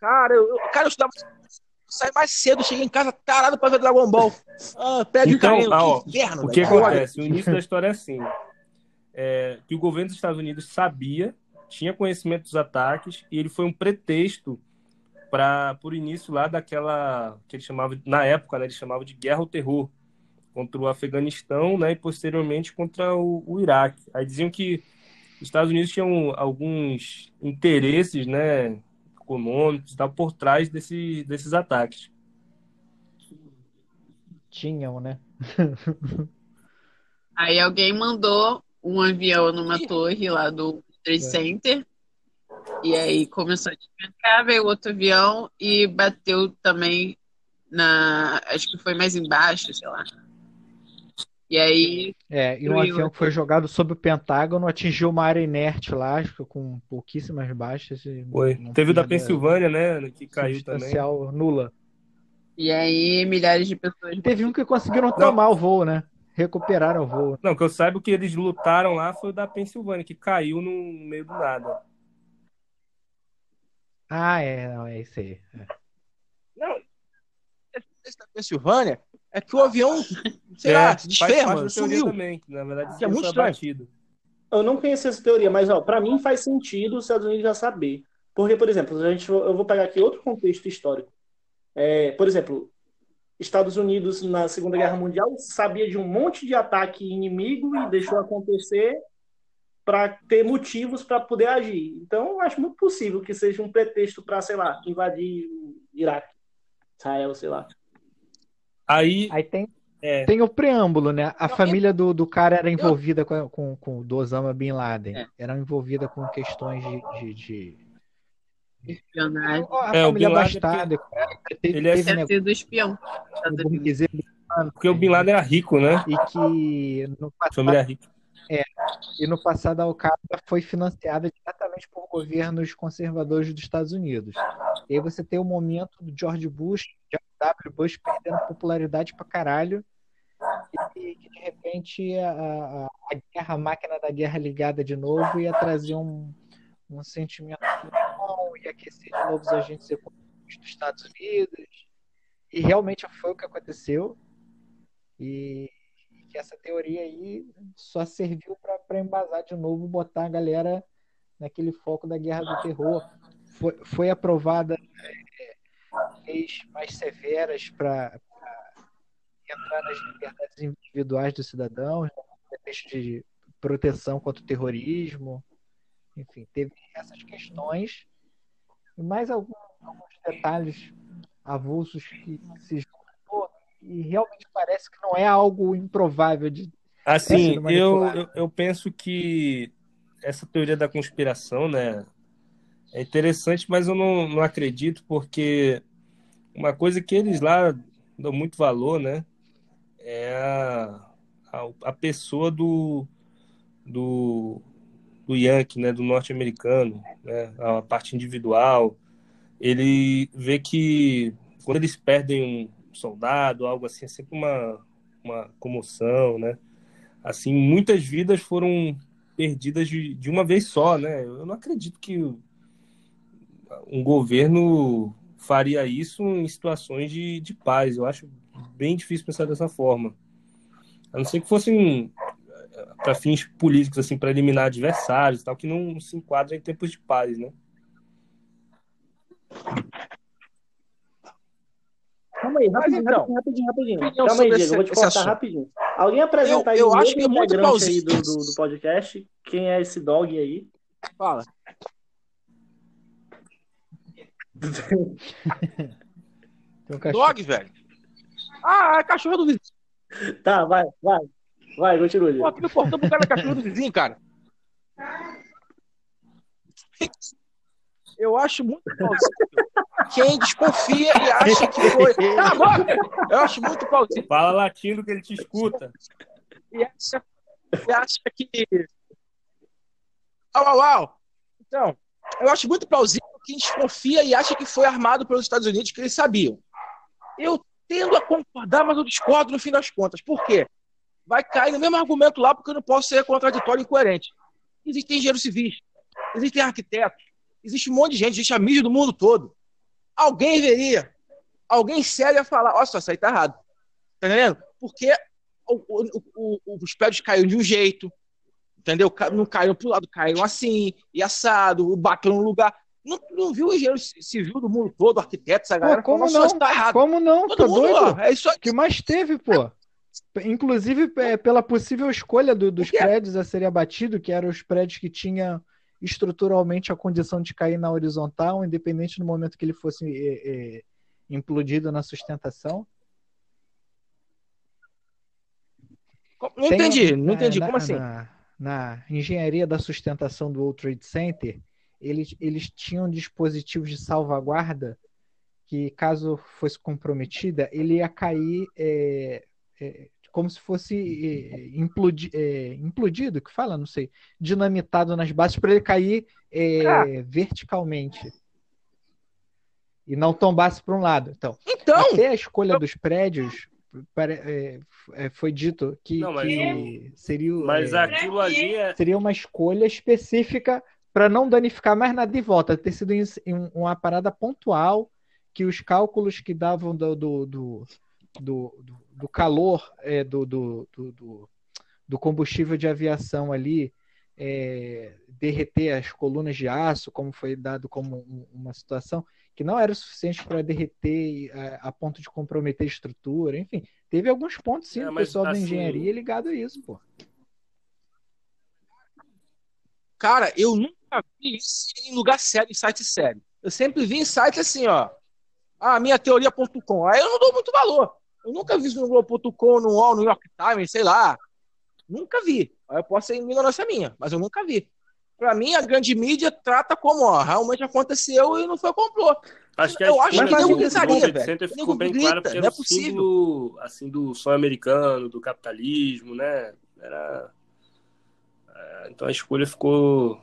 [SPEAKER 3] Cara, eu, cara, eu estudava. Saí mais cedo, cheguei em casa tarado pra ver Dragon Ball. Ah, pede
[SPEAKER 2] Então,
[SPEAKER 3] carinho,
[SPEAKER 2] ah, ó,
[SPEAKER 3] que inferno,
[SPEAKER 2] O que
[SPEAKER 3] velho.
[SPEAKER 2] acontece? O início da história é assim: é, que o governo dos Estados Unidos sabia, tinha conhecimento dos ataques, e ele foi um pretexto para por início lá daquela que ele chamava, na época, né, ele chamava de guerra ao terror contra o Afeganistão, né, e posteriormente contra o, o Iraque. Aí diziam que os Estados Unidos tinham alguns interesses, né, econômicos, e tal, por trás desse, desses ataques.
[SPEAKER 5] Tinham, né?
[SPEAKER 4] Aí alguém mandou um avião numa torre lá do Trade
[SPEAKER 5] É.
[SPEAKER 4] Center. E aí começou a despencar, veio outro avião e bateu também na. Acho que foi mais embaixo, sei lá. E aí,
[SPEAKER 5] É, e um
[SPEAKER 4] Destruiu.
[SPEAKER 5] avião que foi jogado sobre o Pentágono atingiu uma área inerte lá, acho que com pouquíssimas baixas. e
[SPEAKER 2] Foi. Teve o da Pensilvânia, né, que caiu também.
[SPEAKER 5] nula.
[SPEAKER 4] e aí milhares de pessoas.
[SPEAKER 5] Teve um que conseguiram tomar o voo, né? Recuperaram o voo.
[SPEAKER 2] Não, que eu saiba o que eles lutaram lá foi o da Pensilvânia, que caiu no meio do nada.
[SPEAKER 5] Ah, é, não, é isso aí. É.
[SPEAKER 3] Não, esse da Pensilvânia é que o avião, sei
[SPEAKER 2] É,
[SPEAKER 3] lá, se
[SPEAKER 2] teoria
[SPEAKER 3] sumiu.
[SPEAKER 2] também, que, na verdade,
[SPEAKER 3] Que é muito estranho.
[SPEAKER 2] abatido.
[SPEAKER 1] Eu não conheço essa teoria, mas ó, para mim faz sentido os Estados Unidos já saber. Porque, por exemplo, a gente, eu vou pegar aqui outro contexto histórico. É, por exemplo, Estados Unidos na Segunda Guerra Mundial sabia de um monte de ataque inimigo e deixou acontecer para ter motivos para poder agir. Então, acho muito possível que seja um pretexto para, sei lá, invadir o Iraque, Israel, sei lá.
[SPEAKER 2] Aí,
[SPEAKER 5] Aí tem,
[SPEAKER 2] é,
[SPEAKER 5] tem o preâmbulo, né? A
[SPEAKER 3] Não,
[SPEAKER 5] família do, do cara era envolvida com, com, com do Osama Bin Laden.
[SPEAKER 4] É.
[SPEAKER 5] Era envolvida com questões de. de, de...
[SPEAKER 4] Espionagem.
[SPEAKER 5] A
[SPEAKER 2] É, o Bin Laden.
[SPEAKER 5] Teve,
[SPEAKER 2] ele é-
[SPEAKER 5] teve
[SPEAKER 4] Deve
[SPEAKER 5] negócio,
[SPEAKER 4] ter do espião.
[SPEAKER 2] porque o Bin Laden era rico, né?
[SPEAKER 5] e que no
[SPEAKER 2] A família era rica.
[SPEAKER 5] E no passado a Al-Qaeda foi financiada diretamente por governos conservadores dos Estados Unidos. E aí você tem o momento do George Bush, George W. Bush perdendo popularidade pra caralho. E que de repente a, a, a guerra, a máquina da guerra ligada de novo ia trazer um, um sentimento bom, ia aquecer de novo os agentes econômicos dos Estados Unidos. E realmente foi o que aconteceu. E que essa teoria aí só serviu para embasar de novo, botar a galera naquele foco da guerra do terror. Foi, foi aprovada é, leis mais severas para entrar nas liberdades individuais dos cidadãos, pretexto de proteção contra o terrorismo. Enfim, teve essas questões e mais algum- alguns detalhes avulsos que se juntam e realmente parece que não é algo improvável de
[SPEAKER 2] Assim, eu, eu, eu penso que essa teoria da conspiração, né, é interessante, mas eu não, não acredito, porque uma coisa que eles lá dão muito valor, né, é a, a, a pessoa do, do, do Yankee, né, do norte-americano, né, a parte individual. Ele vê que quando eles perdem um soldado, algo assim, é sempre uma, uma comoção, né? assim, muitas vidas foram perdidas de, de uma vez só, né? Eu não acredito que um governo faria isso em situações de, de paz. Eu acho bem difícil pensar dessa forma. A não ser que fossem para fins políticos, assim, para eliminar adversários e tal, que não se enquadra em tempos de paz, né?
[SPEAKER 1] calma aí,
[SPEAKER 3] Mas então,
[SPEAKER 1] rapidinho, rapidinho, rapidinho. Calma aí, Diego,
[SPEAKER 3] esse-
[SPEAKER 1] eu vou te cortar
[SPEAKER 3] assunto.
[SPEAKER 1] rapidinho. Alguém apresenta aí
[SPEAKER 3] Eu- eu
[SPEAKER 1] o
[SPEAKER 3] acho que é muito
[SPEAKER 1] aí do, do, do podcast. Quem é esse dog aí?
[SPEAKER 3] Fala.
[SPEAKER 5] Tem um.
[SPEAKER 3] Dog, velho. Ah, é cachorro do vizinho.
[SPEAKER 1] Tá, vai, vai. Vai, continua,
[SPEAKER 3] Pô,
[SPEAKER 1] Diego.
[SPEAKER 3] aqui no portão pro cara é cachorro do vizinho, cara. Eu acho muito plausível. Quem desconfia e acha que foi. Cala a boca! Eu acho muito plausível
[SPEAKER 2] Fala latindo que ele te escuta.
[SPEAKER 3] e acha, e acha que. Au, au, au. Então, eu acho muito plausível quem desconfia e acha que foi armado pelos Estados Unidos, que eles sabiam. Eu tendo a concordar, mas eu discordo no fim das contas. Por quê? Vai cair no mesmo argumento lá, porque eu não posso ser contraditório e incoerente. Existem engenheiros civis, existem arquitetos, existe um monte de gente, existe a mídia do mundo todo. Alguém veria, alguém sério ia falar: olha só, isso aí tá errado. Tá entendendo? Porque o- o- o- o- os prédios caíram de um jeito, entendeu? Não caíram pro lado, caíram assim, e assado, bateu no lugar. Não, não viu o engenheiro ci- civil do mundo todo, arquiteto, essa galera,
[SPEAKER 5] como
[SPEAKER 3] falando, "Nossa,
[SPEAKER 5] não?
[SPEAKER 3] isso tá errado.
[SPEAKER 5] Como não?
[SPEAKER 3] Todo
[SPEAKER 5] Tá
[SPEAKER 3] mundo,
[SPEAKER 5] doido?
[SPEAKER 3] ó, é isso aí.
[SPEAKER 5] O que mais teve, pô? Inclusive é, pela possível escolha do- dos prédios a serem abatidos, que eram os prédios que tinham estruturalmente a condição de cair na horizontal, independente do momento que ele fosse é, é, implodido na sustentação.
[SPEAKER 3] Não
[SPEAKER 5] Tem
[SPEAKER 3] entendi, não
[SPEAKER 5] na-
[SPEAKER 3] entendi.
[SPEAKER 5] na-
[SPEAKER 3] Como assim?
[SPEAKER 5] Na, na engenharia da sustentação do World Trade Center, eles, eles tinham dispositivos de salvaguarda que, caso fosse comprometida, ele ia cair é, é, como se fosse é, implodi- é, implodido, que fala, não sei, dinamitado nas bases para ele cair é,
[SPEAKER 3] Ah.
[SPEAKER 5] verticalmente e não tombasse para um lado. Então,
[SPEAKER 3] Então,
[SPEAKER 5] até a escolha dos prédios pare- é, foi dito que,
[SPEAKER 2] Não, mas-
[SPEAKER 5] que seria,
[SPEAKER 2] Mas
[SPEAKER 5] é,
[SPEAKER 2] aquilo ali é.
[SPEAKER 5] seria uma escolha específica para não danificar mais nada de volta, ter sido em- em uma parada pontual que os cálculos que davam do, do, do, do, do- do calor é, do, do, do, do- do combustível de aviação ali é, derreter as colunas de aço, como foi dado como um- uma situação que não era o suficiente para derreter é, a ponto de comprometer a estrutura, enfim, teve alguns pontos sim
[SPEAKER 2] É,
[SPEAKER 5] do pessoal da
[SPEAKER 2] assim,
[SPEAKER 5] engenharia ligado a isso, pô.
[SPEAKER 3] cara, eu nunca vi isso em lugar sério, em site sério. Eu sempre vi em site assim, ó. Ah, minha teoria.com. Aí eu não dou muito valor. Eu nunca vi isso no Globo.com, no UOL, no New York Times, sei lá. Nunca vi. Eu posso ser ignorância minha, mas eu nunca vi. Pra mim, a grande mídia trata como, ó, realmente aconteceu e não foi complô.
[SPEAKER 2] Acho que
[SPEAKER 3] Eu acho
[SPEAKER 2] escolha
[SPEAKER 3] que
[SPEAKER 2] do
[SPEAKER 3] nego
[SPEAKER 2] do
[SPEAKER 3] gritaria, velho.
[SPEAKER 2] Ficou bem
[SPEAKER 3] grita,
[SPEAKER 2] claro porque
[SPEAKER 3] não é possível.
[SPEAKER 2] símbolo assim, do sonho americano, do capitalismo, né? Era... é, Então a escolha ficou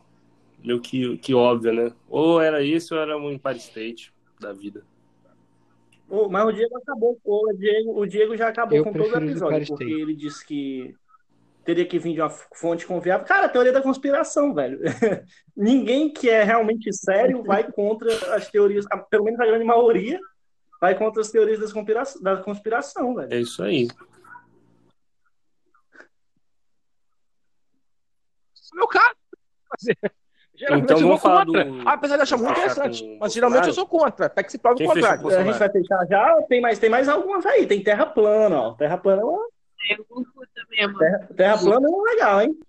[SPEAKER 2] meio que, que óbvia, né? Ou era isso ou era um Empire State da vida.
[SPEAKER 1] Ô, Mas o Diego acabou. O Diego, o Diego já acabou
[SPEAKER 5] Eu
[SPEAKER 1] com todo o
[SPEAKER 5] o
[SPEAKER 1] episódio, porque
[SPEAKER 5] State.
[SPEAKER 1] ele disse que teria que vir de uma fonte confiável. Cara, teoria da conspiração, velho. Ninguém que é realmente sério vai contra as teorias, pelo menos a grande maioria, vai contra as teorias das conspira- da conspiração, velho.
[SPEAKER 2] É isso aí.
[SPEAKER 3] Meu caso. Geralmente
[SPEAKER 2] Então
[SPEAKER 3] eu vou
[SPEAKER 2] falar
[SPEAKER 3] contra.
[SPEAKER 2] do-
[SPEAKER 3] Apesar de achar muito interessante.
[SPEAKER 2] com
[SPEAKER 3] Mas geralmente eu sou contra. Até que se prove o contrário.
[SPEAKER 1] A gente vai fechar já, tem mais, tem mais algumas aí. Tem terra plana, ó. Terra plana, é uma-
[SPEAKER 4] mesmo.
[SPEAKER 1] terra, terra plana é uma legal, hein?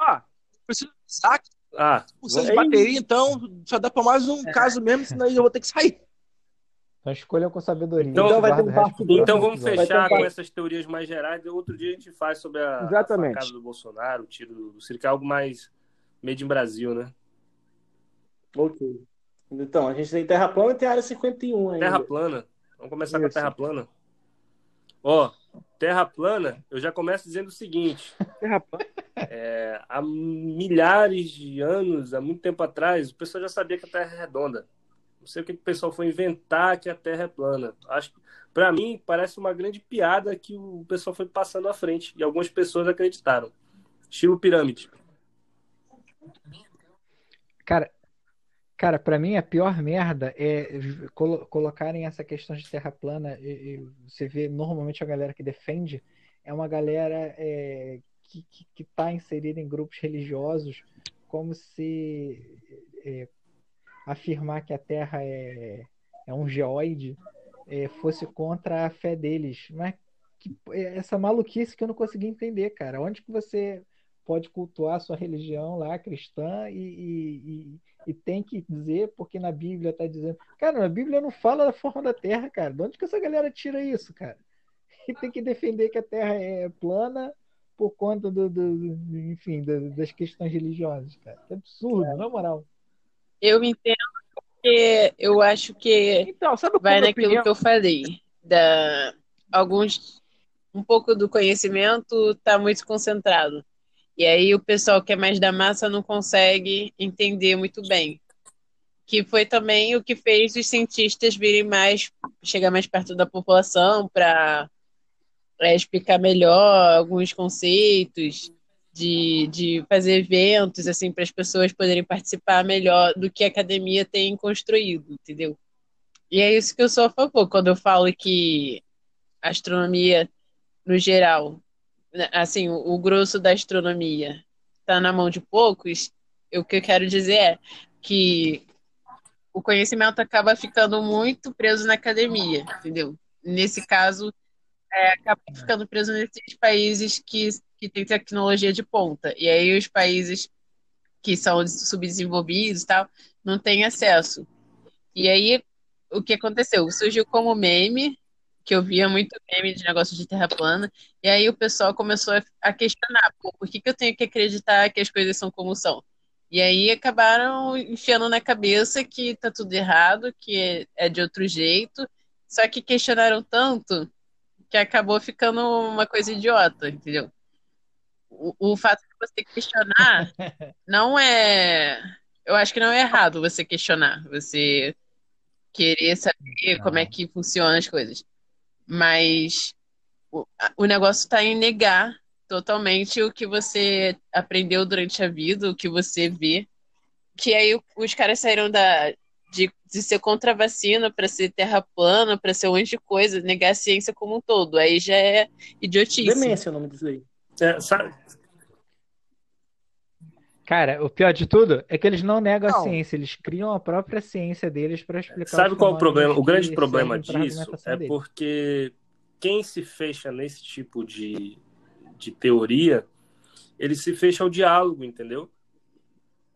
[SPEAKER 3] Ah, preciso
[SPEAKER 2] Ah,
[SPEAKER 3] cento de bateria, então só dá pra mais um caso mesmo, senão eu vou ter que sair.
[SPEAKER 5] Então escolha com sabedoria.
[SPEAKER 2] Então
[SPEAKER 5] Guarda
[SPEAKER 1] vai ter um parte dois.
[SPEAKER 2] então vamos fechar
[SPEAKER 1] Vai ter um
[SPEAKER 2] com essas teorias mais gerais. Outro dia a gente faz sobre a, a facada do Bolsonaro, o tiro do, do Ciro, que é algo mais made in Brasil, né?
[SPEAKER 1] Ok. Então, a gente tem terra plana e tem área 51 ainda.
[SPEAKER 2] Terra plana. Vamos começar com a
[SPEAKER 1] Isso.
[SPEAKER 2] terra plana. Ó, terra plana, eu já começo dizendo o seguinte: é, há milhares de anos, há muito tempo atrás, o pessoal já sabia que a Terra é redonda. Não sei o que o pessoal foi inventar que a Terra é plana. Acho que, para mim, parece uma grande piada que o pessoal foi passando à frente e algumas pessoas acreditaram. Estilo pirâmide.
[SPEAKER 5] Cara, cara, para mim a pior merda é colo- colocarem essa questão de terra plana. E, e você vê normalmente a galera que defende é uma galera é, que, que, que tá inserida em grupos religiosos, como se é, afirmar que a Terra é, é um geoide, é, fosse contra a fé deles. Mas que, é essa maluquice que eu não consegui entender, cara. Onde que você pode cultuar a sua religião lá, cristã, e, e, e, e tem que dizer, porque na Bíblia está dizendo. Cara, na Bíblia não fala da forma da Terra, cara. De onde que essa galera tira isso, cara? E tem que defender que a Terra é plana por conta do, do, do enfim, das questões religiosas, cara. É absurdo, é. na moral.
[SPEAKER 4] Eu entendo porque eu acho que então, vai naquilo opinião? que eu falei. Da, alguns um pouco do conhecimento está muito concentrado. E aí o pessoal que é mais da massa não consegue entender muito bem. Que foi também o que fez os cientistas virem mais, chegar mais perto da população para é, explicar melhor alguns conceitos, de, de fazer eventos assim para as pessoas poderem participar melhor do que a academia tem construído, entendeu? E é isso que eu sou a favor quando eu falo que a astronomia no geral, né, assim, o, grosso da astronomia está na mão de poucos. O que eu quero dizer é que o conhecimento acaba ficando muito preso na academia, entendeu? Nesse caso, é, acaba ficando preso nesses países que, que têm tecnologia de ponta. E aí os países que são subdesenvolvidos e tal, não têm acesso. E aí, o que aconteceu? Surgiu como meme, que eu via muito meme de negócio de terra plana, e aí o pessoal começou a questionar, por que, que eu tenho que acreditar que as coisas são como são? E aí acabaram enfiando na cabeça que tá tudo errado, que é de outro jeito, só que questionaram tanto que acabou ficando uma coisa idiota, entendeu? O, o fato de você questionar não é. Eu acho que não é errado você questionar, você querer saber como é que funcionam as coisas. Mas o, o negócio está em negar totalmente o que você aprendeu durante a vida, o que você vê. Que aí os caras saíram da, de, de ser contra a vacina para ser terra plana, para ser um monte de coisa, negar a ciência como um todo. Aí já é idiotice.
[SPEAKER 1] Demência é o nome disso aí. É, sabe?
[SPEAKER 5] Cara, o pior de tudo é que eles não negam não. a ciência, eles criam a própria ciência deles para explicar.
[SPEAKER 2] Sabe qual é o problema? O grande problema disso é dele. porque quem se fecha nesse tipo de, de teoria, ele se fecha ao diálogo, entendeu?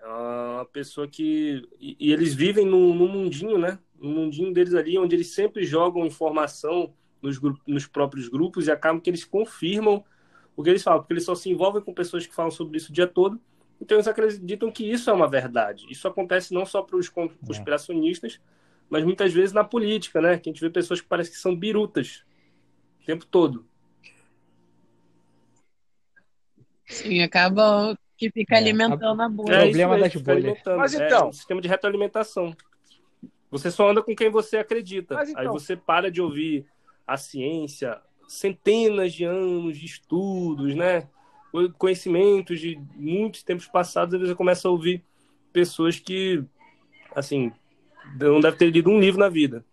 [SPEAKER 2] uma pessoa que. E, e eles vivem num, num, mundinho, né? Um mundinho deles ali, onde eles sempre jogam informação nos, nos próprios grupos e acabam que eles confirmam o que eles falam, porque eles só se envolvem com pessoas que falam sobre isso o dia todo. Então eles acreditam que isso é uma verdade. Isso acontece não só para os é. conspiracionistas, mas muitas vezes na política, né? Que a gente vê pessoas que parecem que são birutas o tempo todo.
[SPEAKER 4] Sim, acabam que fica é, alimentando a, a bolha.
[SPEAKER 5] É, problema das bolhas.
[SPEAKER 2] Mas então, é um sistema de retroalimentação. Você só anda com quem você acredita. Então... Aí você para de ouvir a ciência, centenas de anos de estudos, né? Conhecimentos de muitos tempos passados, às vezes você começa a ouvir pessoas que, assim, não deve ter lido um livro na vida.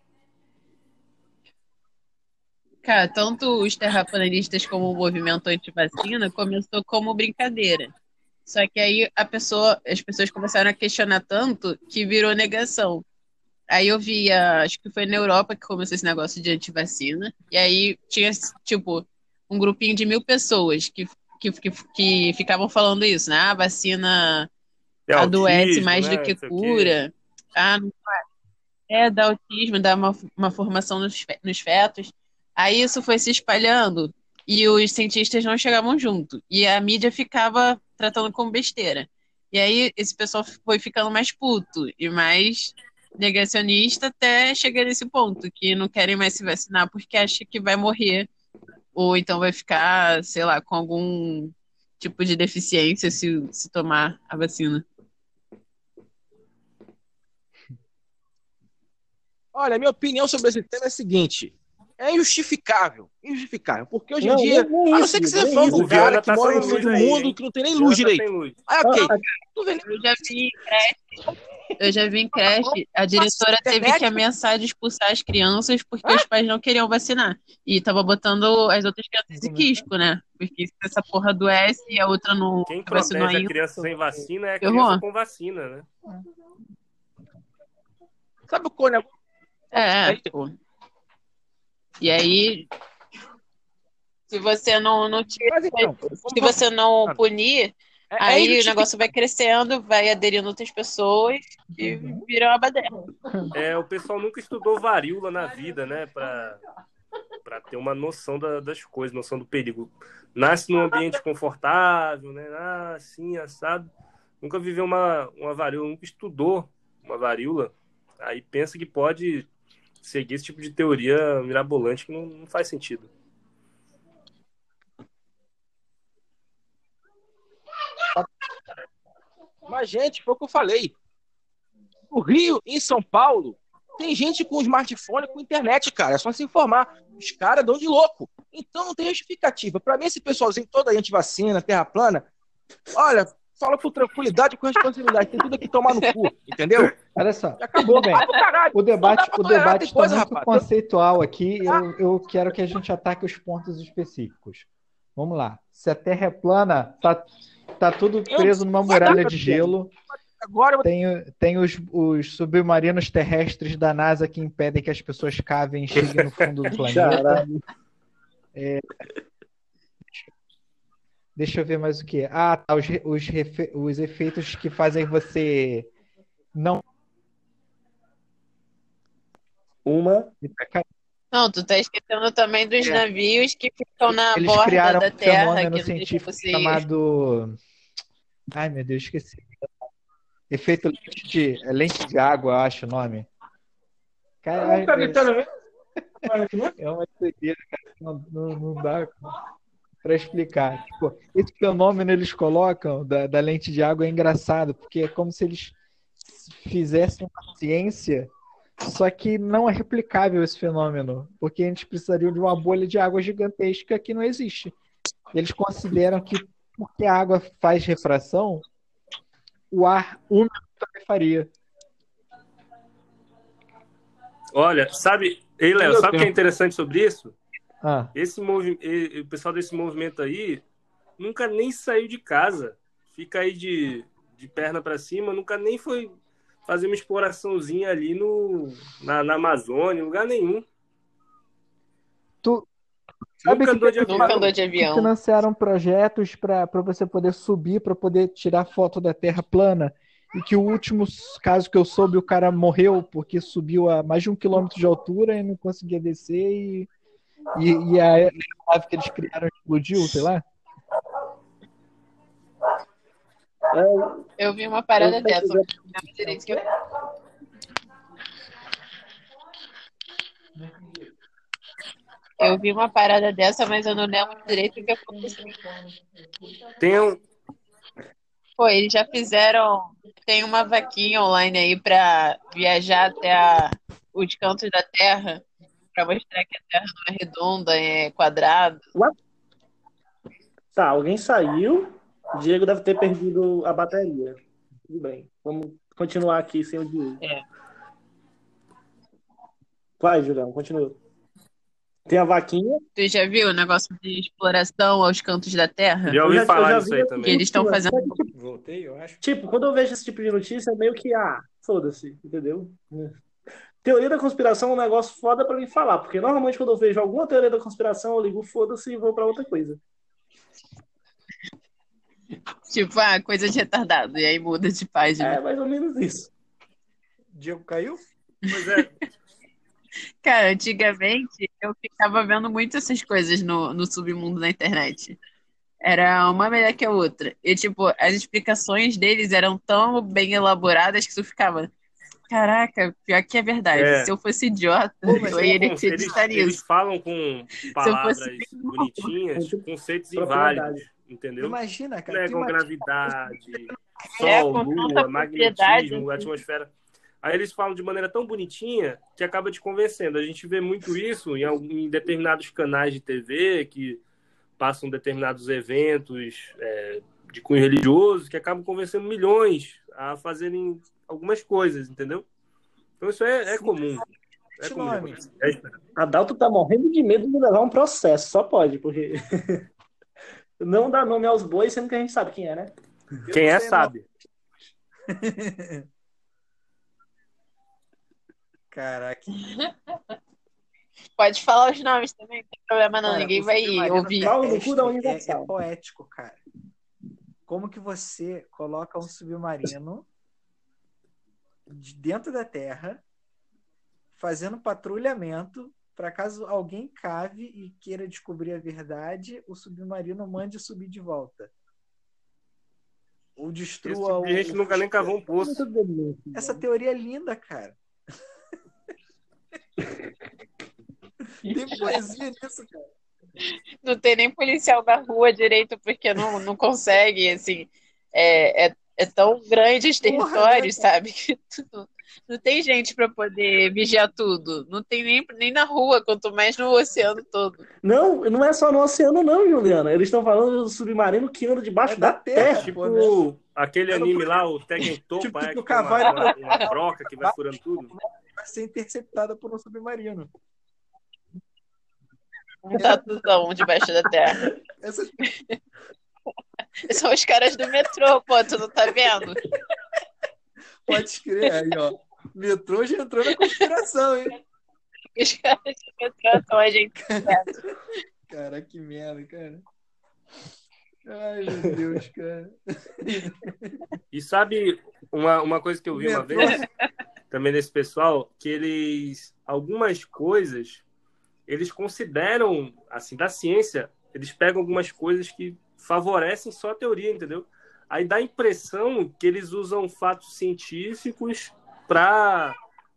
[SPEAKER 4] Cara, tanto os terraplanistas como o movimento anti-vacina começou como brincadeira. Só que aí a pessoa, as pessoas começaram a questionar tanto que virou negação. Aí eu via, acho que foi na Europa que começou esse negócio de antivacina. E aí tinha, tipo, um grupinho de mil pessoas que, que, que, que ficavam falando isso, né? Ah, a vacina é adoece autismo, mais né? do que cura. Ah, não é, dá autismo, dá uma, uma formação nos, nos fetos. Aí isso foi se espalhando e os cientistas não chegavam junto. E a mídia ficava tratando como besteira. E aí esse pessoal foi ficando mais puto e mais negacionista até chegar nesse ponto, que não querem mais se vacinar porque acham que vai morrer. Ou então vai ficar, sei lá, com algum tipo de deficiência se, se tomar a vacina.
[SPEAKER 3] Olha, minha opinião sobre esse tema é a seguinte: é injustificável. Injustificável. Porque hoje em não, dia, não, não a não ser que você for um cara que tá mora no mundo, que não tem nem luz direito. Luz. Ah, ok. Ah,
[SPEAKER 4] eu já vi. Eu já vi em creche. A diretora teve que ameaçar de expulsar as crianças porque ah? os pais não queriam vacinar. E tava botando as outras crianças de quisco, né? Porque se essa porra adoece e a outra não
[SPEAKER 2] Quem vacinou ainda. a criança sem vacina é a criança com vacina, né?
[SPEAKER 3] Sabe o que
[SPEAKER 4] É, pô. E aí, se você não, não tira,
[SPEAKER 3] então,
[SPEAKER 4] se você não punir,
[SPEAKER 3] é- é
[SPEAKER 4] aí o negócio vai crescendo, vai aderindo outras pessoas e vira uma baderna.
[SPEAKER 2] É, o pessoal nunca estudou varíola na vida, né? Pra, pra ter uma noção da- das coisas, noção do perigo. Nasce num ambiente confortável, né? Ah, assim, assado. Nunca viveu uma, uma varíola, nunca estudou uma varíola. Aí pensa que pode seguir esse tipo de teoria mirabolante que não, não faz sentido.
[SPEAKER 3] Mas, gente, foi o que eu falei. No Rio, em São Paulo, tem gente com smartphone, com internet, cara. É só se informar. Os caras dão de louco. Então não tem justificativa. Pra mim, esse pessoalzinho todo aí antivacina, terra plana, olha, fala com tranquilidade e com responsabilidade. Tem tudo aqui tomar no cu, entendeu?
[SPEAKER 5] Olha só.
[SPEAKER 3] Já acabou.
[SPEAKER 5] Bem. O debate, o debate está muito
[SPEAKER 3] rapaz.
[SPEAKER 5] conceitual aqui. Eu, eu quero que a gente ataque os pontos específicos. Vamos lá. Se a Terra é plana, tá, tá tudo
[SPEAKER 3] Eu-
[SPEAKER 5] preso numa muralha de gelo.
[SPEAKER 3] Agora eu
[SPEAKER 5] Tem, tem os, os submarinos terrestres da NASA que impedem que as pessoas cavem e cheguem no fundo do planeta.
[SPEAKER 1] Caralho.
[SPEAKER 5] Deixa eu ver mais o que. Ah, tá. Os, os, refe- os efeitos que fazem você não.
[SPEAKER 1] Uma.
[SPEAKER 4] Não, tu tá esquecendo também dos
[SPEAKER 5] É.
[SPEAKER 4] navios que ficam na
[SPEAKER 5] Eles
[SPEAKER 4] borda
[SPEAKER 5] criaram
[SPEAKER 4] da
[SPEAKER 5] um
[SPEAKER 4] Terra,
[SPEAKER 5] fenômeno
[SPEAKER 4] que não
[SPEAKER 5] científico
[SPEAKER 4] você...
[SPEAKER 5] chamado. Ai, meu Deus, esqueci. Efeito lente de, é lente de água, eu acho o nome. Cara,
[SPEAKER 3] Tá gritando mesmo?
[SPEAKER 5] é uma doideira, cara. Não, não, não dá para explicar. Tipo, esse fenômeno eles colocam da, da lente de água é engraçado, porque é como se eles fizessem uma ciência, só que não é replicável esse fenômeno, porque a gente precisaria de uma bolha de água gigantesca que não existe. Eles consideram que porque a água faz refração, o ar úmido também faria.
[SPEAKER 2] Olha, sabe, ei, Léo, sabe o que é interessante sobre isso?
[SPEAKER 5] Ah,
[SPEAKER 2] Esse movi... e- o pessoal desse movimento aí nunca nem saiu de casa. Fica aí de, de perna para cima, nunca nem foi fazer uma exploraçãozinha ali no, na, na Amazônia, em lugar nenhum.
[SPEAKER 5] Tu sabe
[SPEAKER 2] nunca
[SPEAKER 5] que
[SPEAKER 2] andou de avião.
[SPEAKER 4] Nunca andou de avião.
[SPEAKER 5] financiaram projetos para você poder subir, para poder tirar foto da Terra plana. E que o último caso que eu soube, o cara morreu porque subiu a mais de um quilômetro de altura e não conseguia descer e, e, e a aeronave que eles criaram explodiu, sei lá.
[SPEAKER 4] Eu vi uma parada
[SPEAKER 1] Eu
[SPEAKER 4] dessa,
[SPEAKER 1] pesquisei-
[SPEAKER 4] mas não lembro direito que eu... Eu vi uma parada dessa, mas eu não lembro direito o que aconteceu.
[SPEAKER 2] Tem um,
[SPEAKER 4] Pô, eles já fizeram. Tem uma vaquinha online aí pra viajar até a- os cantos da Terra, pra mostrar que a Terra não é redonda, é quadrada.
[SPEAKER 1] Tá, alguém saiu. Diego deve ter perdido a bateria. Tudo bem. Vamos continuar aqui sem o Diego.
[SPEAKER 4] É.
[SPEAKER 1] Vai, Julião, continua. Tem a vaquinha.
[SPEAKER 4] Tu já viu o negócio de exploração aos cantos da Terra?
[SPEAKER 2] já ouvi
[SPEAKER 1] Eu já- eu
[SPEAKER 2] falar
[SPEAKER 1] já
[SPEAKER 2] disso aí também.
[SPEAKER 4] Que eles estão fazendo.
[SPEAKER 1] tipo,
[SPEAKER 5] Voltei, eu acho.
[SPEAKER 1] Tipo, quando eu vejo esse tipo de notícia, é meio que, ah, foda-se, entendeu? Teoria da conspiração é um negócio foda pra mim falar, porque normalmente quando eu vejo alguma teoria da conspiração, eu ligo foda-se e vou pra outra coisa.
[SPEAKER 4] Tipo, ah, coisa de retardado. E aí muda de página.
[SPEAKER 1] É mais ou menos isso.
[SPEAKER 5] Diego caiu?
[SPEAKER 2] Pois é,
[SPEAKER 4] Cara, antigamente eu ficava vendo muito essas coisas no, no submundo da internet. Era uma melhor que a outra. E, tipo, as explicações deles eram tão bem elaboradas que tu ficava. Caraca, pior que é verdade.
[SPEAKER 2] É.
[SPEAKER 4] Se eu fosse idiota,
[SPEAKER 2] Mas
[SPEAKER 4] eu iria
[SPEAKER 2] eles,
[SPEAKER 4] acreditar
[SPEAKER 2] eles
[SPEAKER 4] nisso.
[SPEAKER 2] falam com palavras bonitinhas, conceitos inválidos, entendeu?
[SPEAKER 5] Imagina, cara.
[SPEAKER 2] Negam
[SPEAKER 5] imagina-
[SPEAKER 2] gravidade,
[SPEAKER 4] É,
[SPEAKER 2] sol, lua, magnetismo,
[SPEAKER 4] assim.
[SPEAKER 2] atmosfera. Aí eles falam de maneira tão bonitinha que acaba te convencendo. A gente vê muito isso em, em determinados canais de TV que passam determinados eventos é, de cunho religioso que acabam convencendo milhões a fazerem algumas coisas, entendeu? Então isso é, é comum. É comum. É.
[SPEAKER 1] Adalto tá morrendo de medo de levar um processo, só pode, porque não dá nome aos bois, sendo que a gente sabe quem é, né?
[SPEAKER 2] Quem é sabe.
[SPEAKER 5] Caraca.
[SPEAKER 4] Pode falar os nomes também, não tem problema não,
[SPEAKER 5] Cara,
[SPEAKER 4] ninguém vai ouvir.
[SPEAKER 1] No cu da Universal.
[SPEAKER 5] É, é poético, cara. Como que você coloca um submarino de dentro da Terra fazendo patrulhamento para caso alguém cave e queira descobrir a verdade, o submarino mande subir de volta. Ou destrua
[SPEAKER 2] tipo
[SPEAKER 5] o.
[SPEAKER 2] de gente nunca nem cavou um poço.
[SPEAKER 1] Bonito.
[SPEAKER 5] Essa teoria é linda, cara. Tem poesia nisso, cara.
[SPEAKER 4] Não tem nem policial da rua direito, porque não, não consegue, assim, é, é, é tão grande os
[SPEAKER 5] Porra,
[SPEAKER 4] territórios,
[SPEAKER 5] né,
[SPEAKER 4] sabe? Que tu- não tem gente para poder vigiar tudo. Não tem nem, nem na rua, quanto mais no oceano todo.
[SPEAKER 1] Não, não é só no oceano, não, Juliana. Eles estão falando do submarino que anda debaixo
[SPEAKER 5] É
[SPEAKER 1] da,
[SPEAKER 5] da terra,
[SPEAKER 1] terra.
[SPEAKER 2] Tipo
[SPEAKER 5] Pô, né?
[SPEAKER 2] aquele
[SPEAKER 5] não
[SPEAKER 2] anime lá, o Tekken Topa,
[SPEAKER 5] Tipo,
[SPEAKER 2] é,
[SPEAKER 5] que
[SPEAKER 2] que
[SPEAKER 5] o
[SPEAKER 2] tem uma,
[SPEAKER 5] cavalo-
[SPEAKER 2] uma, uma broca que vai furando tudo.
[SPEAKER 5] Vai ser interceptada por um submarino.
[SPEAKER 4] Um tatuzão debaixo da terra.
[SPEAKER 5] Essa
[SPEAKER 4] São os caras do metrô, pô, tu não tá vendo?
[SPEAKER 5] Pode crer aí, ó. Metrô já entrou na conspiração, hein?
[SPEAKER 4] Os caras são a gente.
[SPEAKER 5] Cara, que merda, cara. Ai, meu Deus, cara.
[SPEAKER 2] E sabe uma, uma coisa que eu vi uma vez também desse pessoal, que eles, algumas coisas, eles consideram, assim, da ciência, eles pegam algumas coisas que favorecem só a teoria, entendeu? Aí dá a impressão que eles usam fatos científicos para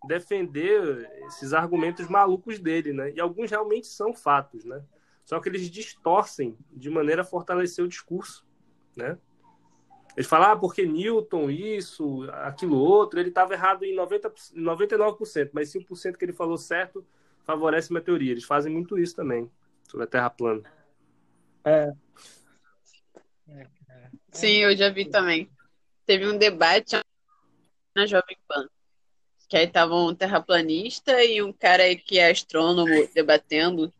[SPEAKER 2] defender esses argumentos malucos dele, né? E alguns realmente são fatos, né? Só que eles distorcem de maneira a fortalecer o discurso, né? Eles falam, ah, porque Newton, isso, aquilo outro, ele estava errado em 90, 99%, mas 5% que ele falou certo favorece minha teoria. Eles fazem muito isso também, sobre a Terra plana.
[SPEAKER 4] Sim, eu já vi também. Teve um debate na Jovem Pan. Que aí tava um terraplanista e um cara que é astrônomo debatendo.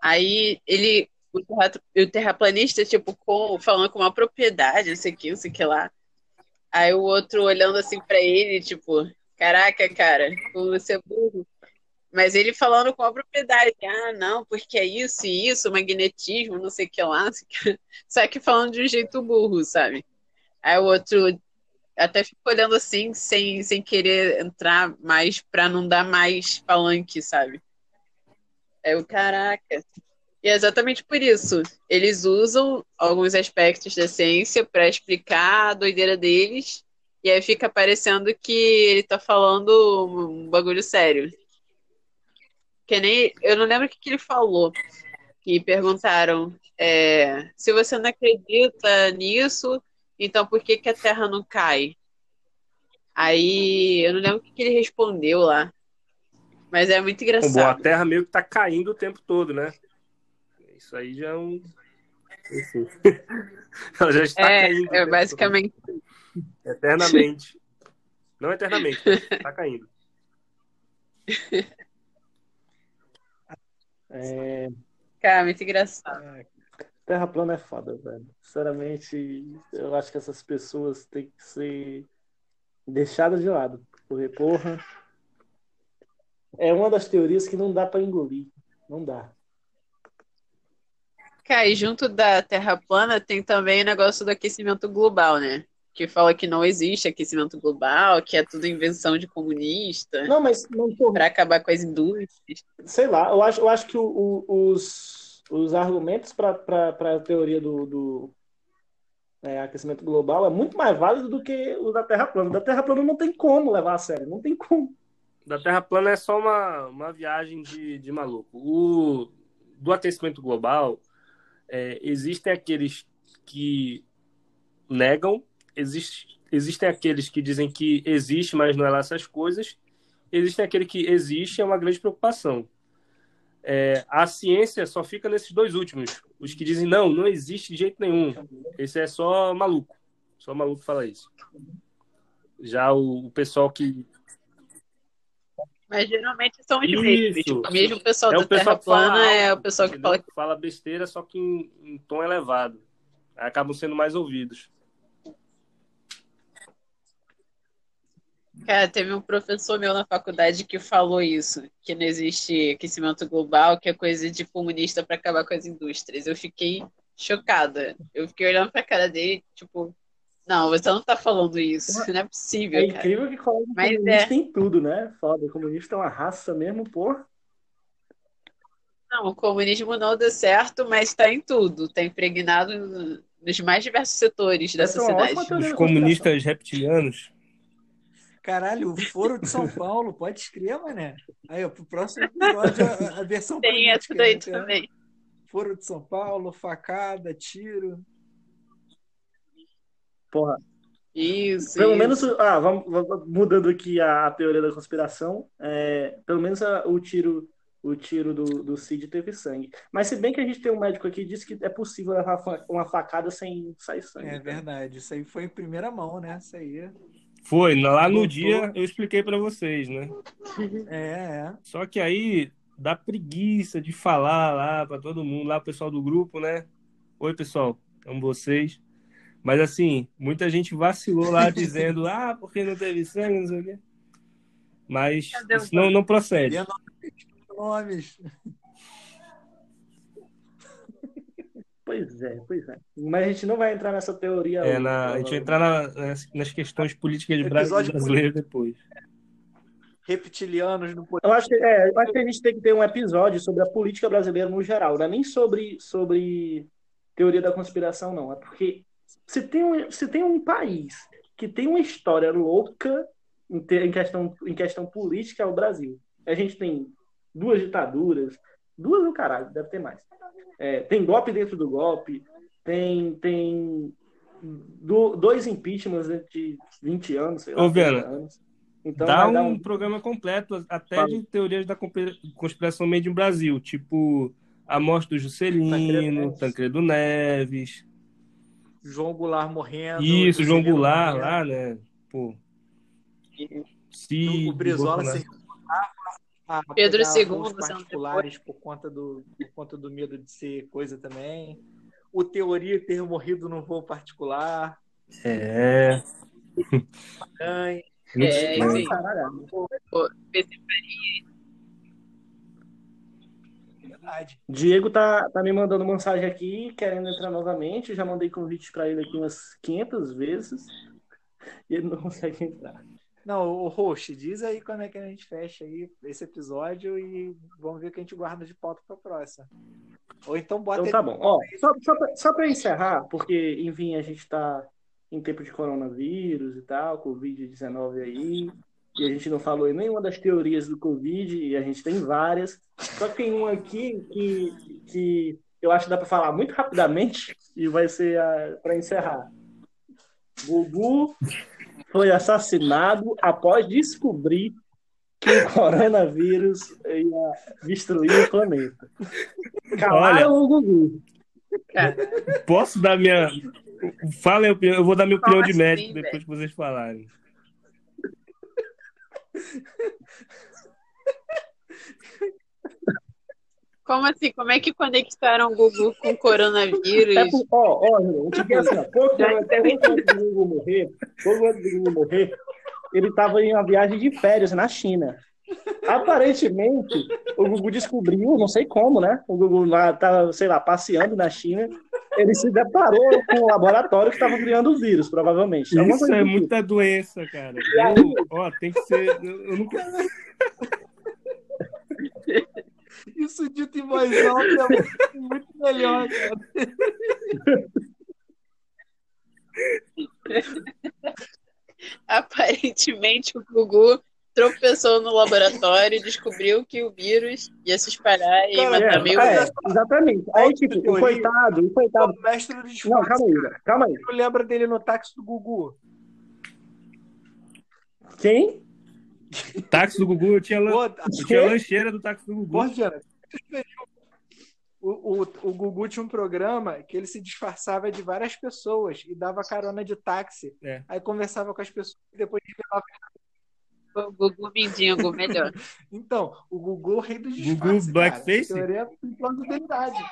[SPEAKER 4] Aí ele, o, terra, o terraplanista, tipo, com, falando com uma propriedade, não sei o que, não sei o que lá. Aí o outro olhando assim pra ele, tipo, caraca, cara, como você é burro. Mas ele falando com a propriedade, ah, não, porque é isso e isso, magnetismo, não sei o que lá, só que falando de um jeito burro, sabe? Aí o outro até ficou olhando assim, sem, sem querer entrar mais, pra não dar mais palanque, sabe? É o caraca. E é exatamente por isso. Eles usam alguns aspectos da ciência para explicar a doideira deles, e aí fica parecendo que ele tá falando um bagulho sério. Que nem. Eu não lembro o que, que ele falou. Que perguntaram: é, se você não acredita nisso, então por que, que a Terra não cai? Aí eu não lembro o que, que ele respondeu lá. Mas é muito
[SPEAKER 2] Bom, a
[SPEAKER 4] engraçado.
[SPEAKER 2] Terra meio que tá caindo o tempo todo, né? Isso aí já é um. Enfim. Ela já está
[SPEAKER 4] É,
[SPEAKER 2] caindo.
[SPEAKER 4] é basicamente.
[SPEAKER 2] todo, eternamente. Não eternamente, mas tá caindo.
[SPEAKER 1] É,
[SPEAKER 4] Cara, muito engraçado.
[SPEAKER 1] Terra plana é foda, velho. Sinceramente, eu acho que essas pessoas têm que ser deixadas de lado. Porque, porra, é uma das teorias que não dá pra engolir. Não dá.
[SPEAKER 4] Cara, e junto da Terra plana tem também o negócio do aquecimento global, né? Que fala que não existe aquecimento global, que é tudo invenção de comunista,
[SPEAKER 1] Não, mas não tô.
[SPEAKER 4] para acabar com as indústrias.
[SPEAKER 1] Sei lá, eu acho, eu acho que o- o- os, os argumentos para a teoria do, do é, aquecimento global é muito mais válido do que o da Terra plana. O da Terra plana não tem como levar a sério, não tem como.
[SPEAKER 2] Da Terra plana é só uma, uma viagem de, de maluco. O, do aquecimento global, é, existem aqueles que negam, existe, existem aqueles que dizem que existe, mas não é lá essas coisas, existem aquele que existe, é uma grande preocupação. É, a ciência só fica nesses dois últimos. Os que dizem não, não existe de jeito nenhum. Esse é só maluco. Só maluco fala isso. Já o, o pessoal que
[SPEAKER 4] Mas geralmente são os
[SPEAKER 2] Isso.
[SPEAKER 4] mesmos. Tipo, mesmo o pessoal
[SPEAKER 2] É
[SPEAKER 4] da
[SPEAKER 2] o pessoal
[SPEAKER 4] Terra
[SPEAKER 2] que fala
[SPEAKER 4] plana é o pessoal que fala que
[SPEAKER 2] fala besteira, só que em, em tom elevado. Aí acabam sendo mais ouvidos.
[SPEAKER 4] Cara, teve um professor meu na faculdade que falou isso, que não existe aquecimento global, que é coisa de comunista para acabar com as indústrias. Eu fiquei chocada. Eu fiquei olhando pra cara dele, tipo, não, você não tá falando isso. Não é possível,
[SPEAKER 1] É
[SPEAKER 4] cara.
[SPEAKER 1] incrível que colégio
[SPEAKER 4] Mas
[SPEAKER 1] comunista
[SPEAKER 4] é.
[SPEAKER 1] tem tudo, né? Foda, o comunista é uma raça mesmo, pô.
[SPEAKER 4] Não, o comunismo não deu certo, mas tá em tudo. Tá impregnado no- nos mais diversos setores da
[SPEAKER 1] Essa é uma
[SPEAKER 4] sociedade.
[SPEAKER 2] Os
[SPEAKER 1] da
[SPEAKER 2] comunistas reptilianos.
[SPEAKER 5] Caralho, o Foro de São Paulo, pode escrever, mané. Aí, ó, pro próximo episódio, a, a versão
[SPEAKER 4] Tem essa
[SPEAKER 5] política,
[SPEAKER 4] daí
[SPEAKER 5] né,
[SPEAKER 4] também.
[SPEAKER 5] Foro de São Paulo, facada, tiro.
[SPEAKER 1] Porra.
[SPEAKER 4] Isso,
[SPEAKER 1] Pelo
[SPEAKER 4] isso.
[SPEAKER 1] menos, ah, vamos, vamos- mudando aqui a, a teoria da conspiração, é, pelo menos a- o tiro, o tiro do, do Cid teve sangue. Mas se bem que a gente tem um médico aqui que disse que é possível levar uma facada sem sair sangue.
[SPEAKER 5] É
[SPEAKER 1] cara.
[SPEAKER 5] verdade. Isso aí foi em primeira mão, né? Isso aí.
[SPEAKER 2] Foi, lá no
[SPEAKER 5] Voltou.
[SPEAKER 2] dia eu expliquei pra vocês, né?
[SPEAKER 5] É, é.
[SPEAKER 2] Só que aí dá preguiça de falar lá pra todo mundo, lá o pessoal do grupo, né? Oi, pessoal, amo vocês. Mas assim, muita gente vacilou lá dizendo, ah, porque não teve sangue, não sei o quê. Mas não, não procede.
[SPEAKER 5] Nomes.
[SPEAKER 1] Pois é, pois é. Mas a gente não vai entrar nessa teoria
[SPEAKER 2] É,
[SPEAKER 1] hoje,
[SPEAKER 2] na- a gente vai entrar na- nas, nas questões políticas brasileiras depois.
[SPEAKER 5] Reptilianos no
[SPEAKER 1] Eu acho, que, é, eu acho que a gente tem que ter um episódio sobre a política brasileira no geral, não é nem sobre, sobre teoria da conspiração, não. É porque se tem um, se tem um país que tem uma história louca em, ter- em questão, em questão política, é o Brasil. A gente tem duas ditaduras, duas no caralho, deve ter mais. É, tem golpe dentro do golpe, tem, tem do- dois impeachments dentro de 20 anos, sei lá,
[SPEAKER 2] Ô, Viana,
[SPEAKER 1] 30 anos. Então
[SPEAKER 2] Dá um
[SPEAKER 1] um
[SPEAKER 2] programa completo, até
[SPEAKER 1] Fala.
[SPEAKER 2] de teorias da conspiração made in Brasil, tipo a morte do
[SPEAKER 1] Tancredo
[SPEAKER 2] Juscelino,
[SPEAKER 1] Neves.
[SPEAKER 2] Tancredo Neves.
[SPEAKER 5] João Goulart morrendo.
[SPEAKER 2] Isso, João Goulart
[SPEAKER 5] morrendo.
[SPEAKER 2] lá, né? Pô. Cid,
[SPEAKER 5] o Brizola
[SPEAKER 2] Bolsonaro.
[SPEAKER 4] Pedro
[SPEAKER 5] pegar
[SPEAKER 4] II
[SPEAKER 5] particulares por conta, do, por conta do medo de ser coisa também. O Teoria ter morrido no voo particular.
[SPEAKER 2] É.
[SPEAKER 4] É, esse-
[SPEAKER 5] Verdade.
[SPEAKER 1] Diego tá, tá me mandando mensagem aqui, querendo entrar novamente. Já mandei convite para ele aqui umas 500 vezes. E ele não consegue entrar.
[SPEAKER 5] Não, o host, diz aí quando é que a gente fecha aí esse episódio e vamos ver o que a gente guarda de pauta pra próxima. Ou então bota
[SPEAKER 1] Então tá bom. Ó, só, só, só pra encerrar, porque, enfim, a gente tá em tempo de coronavírus e tal, Covid-19 aí. E a gente não falou em nenhuma das teorias do Covid, e a gente tem várias. Só que tem uma aqui que, que eu acho que dá pra falar muito rapidamente, e vai ser a, pra encerrar. Gugu foi assassinado após descobrir que o coronavírus ia destruir o planeta. Calaram o Gugu.
[SPEAKER 2] Posso dar minha. Fala, aí, eu vou dar minha opinião de
[SPEAKER 4] assim,
[SPEAKER 2] médico
[SPEAKER 4] velho?
[SPEAKER 2] depois que vocês falarem.
[SPEAKER 4] Como assim? Como é que conectaram o Gugu com o coronavírus?
[SPEAKER 1] É por, ó, ó, João, porque assim, ó, pouco, antes do Gugu morrer, pouco antes do Gugu morrer, ele estava em uma viagem de férias na China. Aparentemente, o Gugu descobriu, não sei como, né? O Gugu lá tava, sei lá, passeando na China. Ele se deparou com o laboratório que estava criando o vírus, provavelmente.
[SPEAKER 2] Isso é
[SPEAKER 1] tipo.
[SPEAKER 2] muita doença, cara. Eu, ó, tem que ser. Eu, eu nunca.
[SPEAKER 5] Isso dito em voz alta é muito melhor, cara.
[SPEAKER 4] Aparentemente, o Gugu tropeçou no laboratório e descobriu que o vírus ia se espalhar e
[SPEAKER 5] Cara,
[SPEAKER 4] matar
[SPEAKER 1] É,
[SPEAKER 4] mil.
[SPEAKER 1] é, exatamente. Aí, tipo, o coitado, o coitado.
[SPEAKER 5] O mestre do
[SPEAKER 1] Não,
[SPEAKER 5] disfarce.
[SPEAKER 1] calma aí, calma aí.
[SPEAKER 5] Tu lembra dele no táxi do Gugu?
[SPEAKER 1] Quem?
[SPEAKER 2] Táxi do Gugu, eu tinha, lan-
[SPEAKER 5] Pô,
[SPEAKER 2] eu tinha lancheira do táxi do Gugu.
[SPEAKER 5] Pô, Diana, o, o, o Gugu tinha um programa que ele se disfarçava de várias pessoas e dava carona de táxi.
[SPEAKER 2] É.
[SPEAKER 5] Aí conversava com as pessoas e depois revelava.
[SPEAKER 4] O Gugu Mindingo, melhor.
[SPEAKER 5] Então, o Gugu, o rei do
[SPEAKER 2] Gugu
[SPEAKER 5] disfarce.
[SPEAKER 2] Blackface?
[SPEAKER 5] Cara. Teoria tem plausibilidade.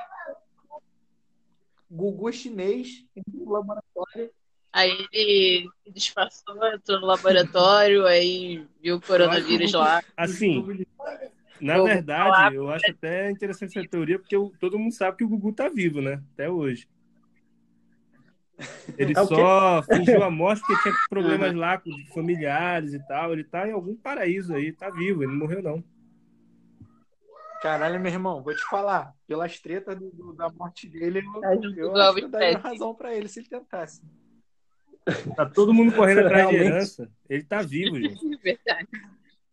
[SPEAKER 5] Gugu chinês, no laboratório
[SPEAKER 4] Aí ele se disfarçou, entrou no laboratório, aí viu o coronavírus lá.
[SPEAKER 2] Assim, na
[SPEAKER 4] Vou
[SPEAKER 2] verdade,
[SPEAKER 4] falar-
[SPEAKER 2] eu acho até interessante essa teoria, porque o- todo mundo sabe que o Gugu tá vivo, né? Até hoje. Ele
[SPEAKER 1] É
[SPEAKER 2] só fingiu a morte porque tinha problemas lá com familiares e tal. Ele tá em algum paraíso aí, tá vivo, ele não morreu, não.
[SPEAKER 5] Caralho, meu irmão, vou te falar. Pelas tretas do- do- da morte dele, eu,
[SPEAKER 4] Tá
[SPEAKER 5] eu
[SPEAKER 4] do
[SPEAKER 5] acho que eu daria razão pra ele se ele tentasse.
[SPEAKER 2] Tá todo mundo correndo atrás de herança. Ele tá vivo, gente.
[SPEAKER 4] Verdade.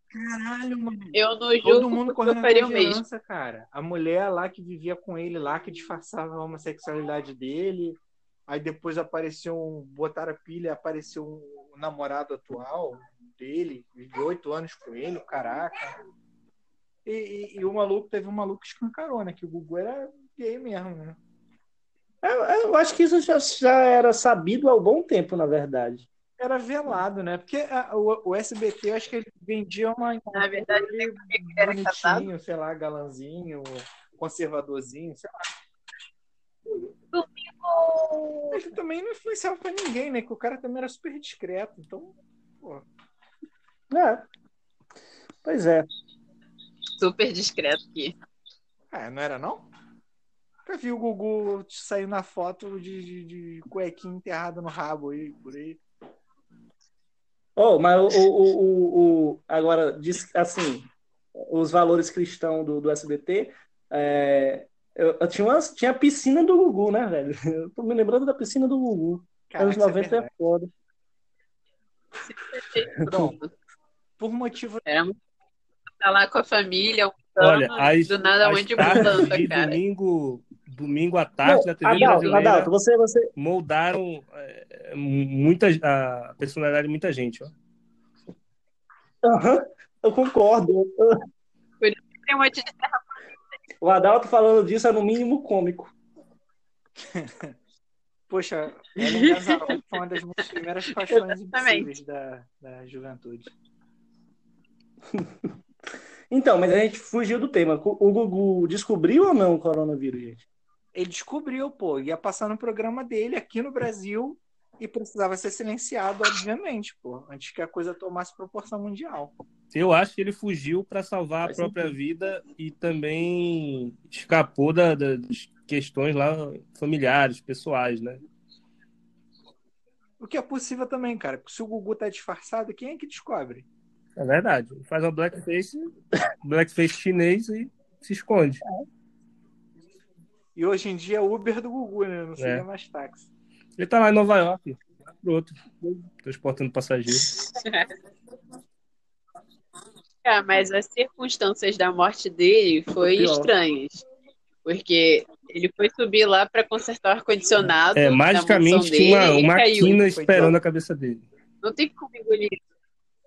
[SPEAKER 5] Caralho, mano.
[SPEAKER 4] Eu não
[SPEAKER 5] Todo
[SPEAKER 4] julgo
[SPEAKER 5] mundo
[SPEAKER 4] porque
[SPEAKER 5] correndo atrás
[SPEAKER 4] o
[SPEAKER 5] de
[SPEAKER 4] mesmo.
[SPEAKER 5] herança, cara. A mulher lá que vivia com ele lá, que disfarçava a homossexualidade dele. Aí depois apareceu um. Botaram a pilha, apareceu um namorado atual dele, de oito anos com ele, caraca. E, e- e o maluco, teve um maluco que escancarou, né? Que o Gugu era gay mesmo, né?
[SPEAKER 1] Eu, eu acho que isso já, já era sabido há um bom tempo, na verdade.
[SPEAKER 5] Era velado, né? Porque a- o, o SBT, eu acho que ele vendia uma
[SPEAKER 4] Na verdade,
[SPEAKER 5] ele
[SPEAKER 4] era
[SPEAKER 5] bonitinho, sei lá, galanzinho, conservadorzinho, sei lá. Ele também não influenciava pra ninguém, né? Que o cara também era super discreto. Então, pô.
[SPEAKER 1] É. Pois é.
[SPEAKER 4] Super discreto aqui.
[SPEAKER 5] Ah, não era não? Nunca vi o Gugu sair na foto de, de, de cuequinha enterrada no rabo aí, por aí.
[SPEAKER 1] Oh, mas o, o, o, o- agora, diz, assim, os valores cristãos do, do SBT, é, eu, eu tinha, uma, tinha a piscina do Gugu, né, velho? Eu tô me lembrando da piscina do Gugu.
[SPEAKER 5] Caraca,
[SPEAKER 1] Anos
[SPEAKER 5] isso é
[SPEAKER 1] 90 é
[SPEAKER 5] verdade.
[SPEAKER 1] foda.
[SPEAKER 5] Bom, por motivo.
[SPEAKER 4] Muito tá lá com a família, um
[SPEAKER 2] Olha, as,
[SPEAKER 4] do nada onde mudança,
[SPEAKER 2] de
[SPEAKER 4] cara.
[SPEAKER 2] domingo, domingo à tarde na TV
[SPEAKER 1] Adalto,
[SPEAKER 2] brasileira
[SPEAKER 1] Adalto, você, você,
[SPEAKER 2] moldaram é, muita, a personalidade de muita gente. Ó.
[SPEAKER 1] Aham, eu concordo.
[SPEAKER 4] Tem um monte de
[SPEAKER 1] O Adalto falando disso é no mínimo cômico.
[SPEAKER 5] Poxa, Ellen foi uma das minhas primeiras paixões impossíveis da, da juventude.
[SPEAKER 1] Então, mas a gente fugiu do tema. O Gugu descobriu ou não o coronavírus, gente?
[SPEAKER 5] Ele descobriu, pô, ia passar no programa dele aqui no Brasil e precisava ser silenciado, obviamente, pô, antes que a coisa tomasse proporção mundial.
[SPEAKER 2] Eu acho que ele fugiu para salvar a
[SPEAKER 1] Faz
[SPEAKER 2] própria
[SPEAKER 1] sentido.
[SPEAKER 2] vida e também escapou da- das questões lá familiares, pessoais, né?
[SPEAKER 5] O que é possível também, cara. porque Se o Gugu tá disfarçado, quem é que descobre?
[SPEAKER 2] É verdade. Faz uma blackface, blackface chinês e se esconde.
[SPEAKER 5] E hoje em dia é Uber do Gugu, né? Não seria
[SPEAKER 2] É.
[SPEAKER 5] mais táxi.
[SPEAKER 2] Ele tá lá em Nova York, pro outro, transportando passageiros.
[SPEAKER 4] Cara, mas as circunstâncias da morte dele foi
[SPEAKER 1] Pior.
[SPEAKER 4] estranhas. Porque ele foi subir lá para consertar o ar-condicionado.
[SPEAKER 2] É, magicamente tinha uma, uma quina esperando
[SPEAKER 5] pior.
[SPEAKER 2] a cabeça dele.
[SPEAKER 4] Não tem como engolir.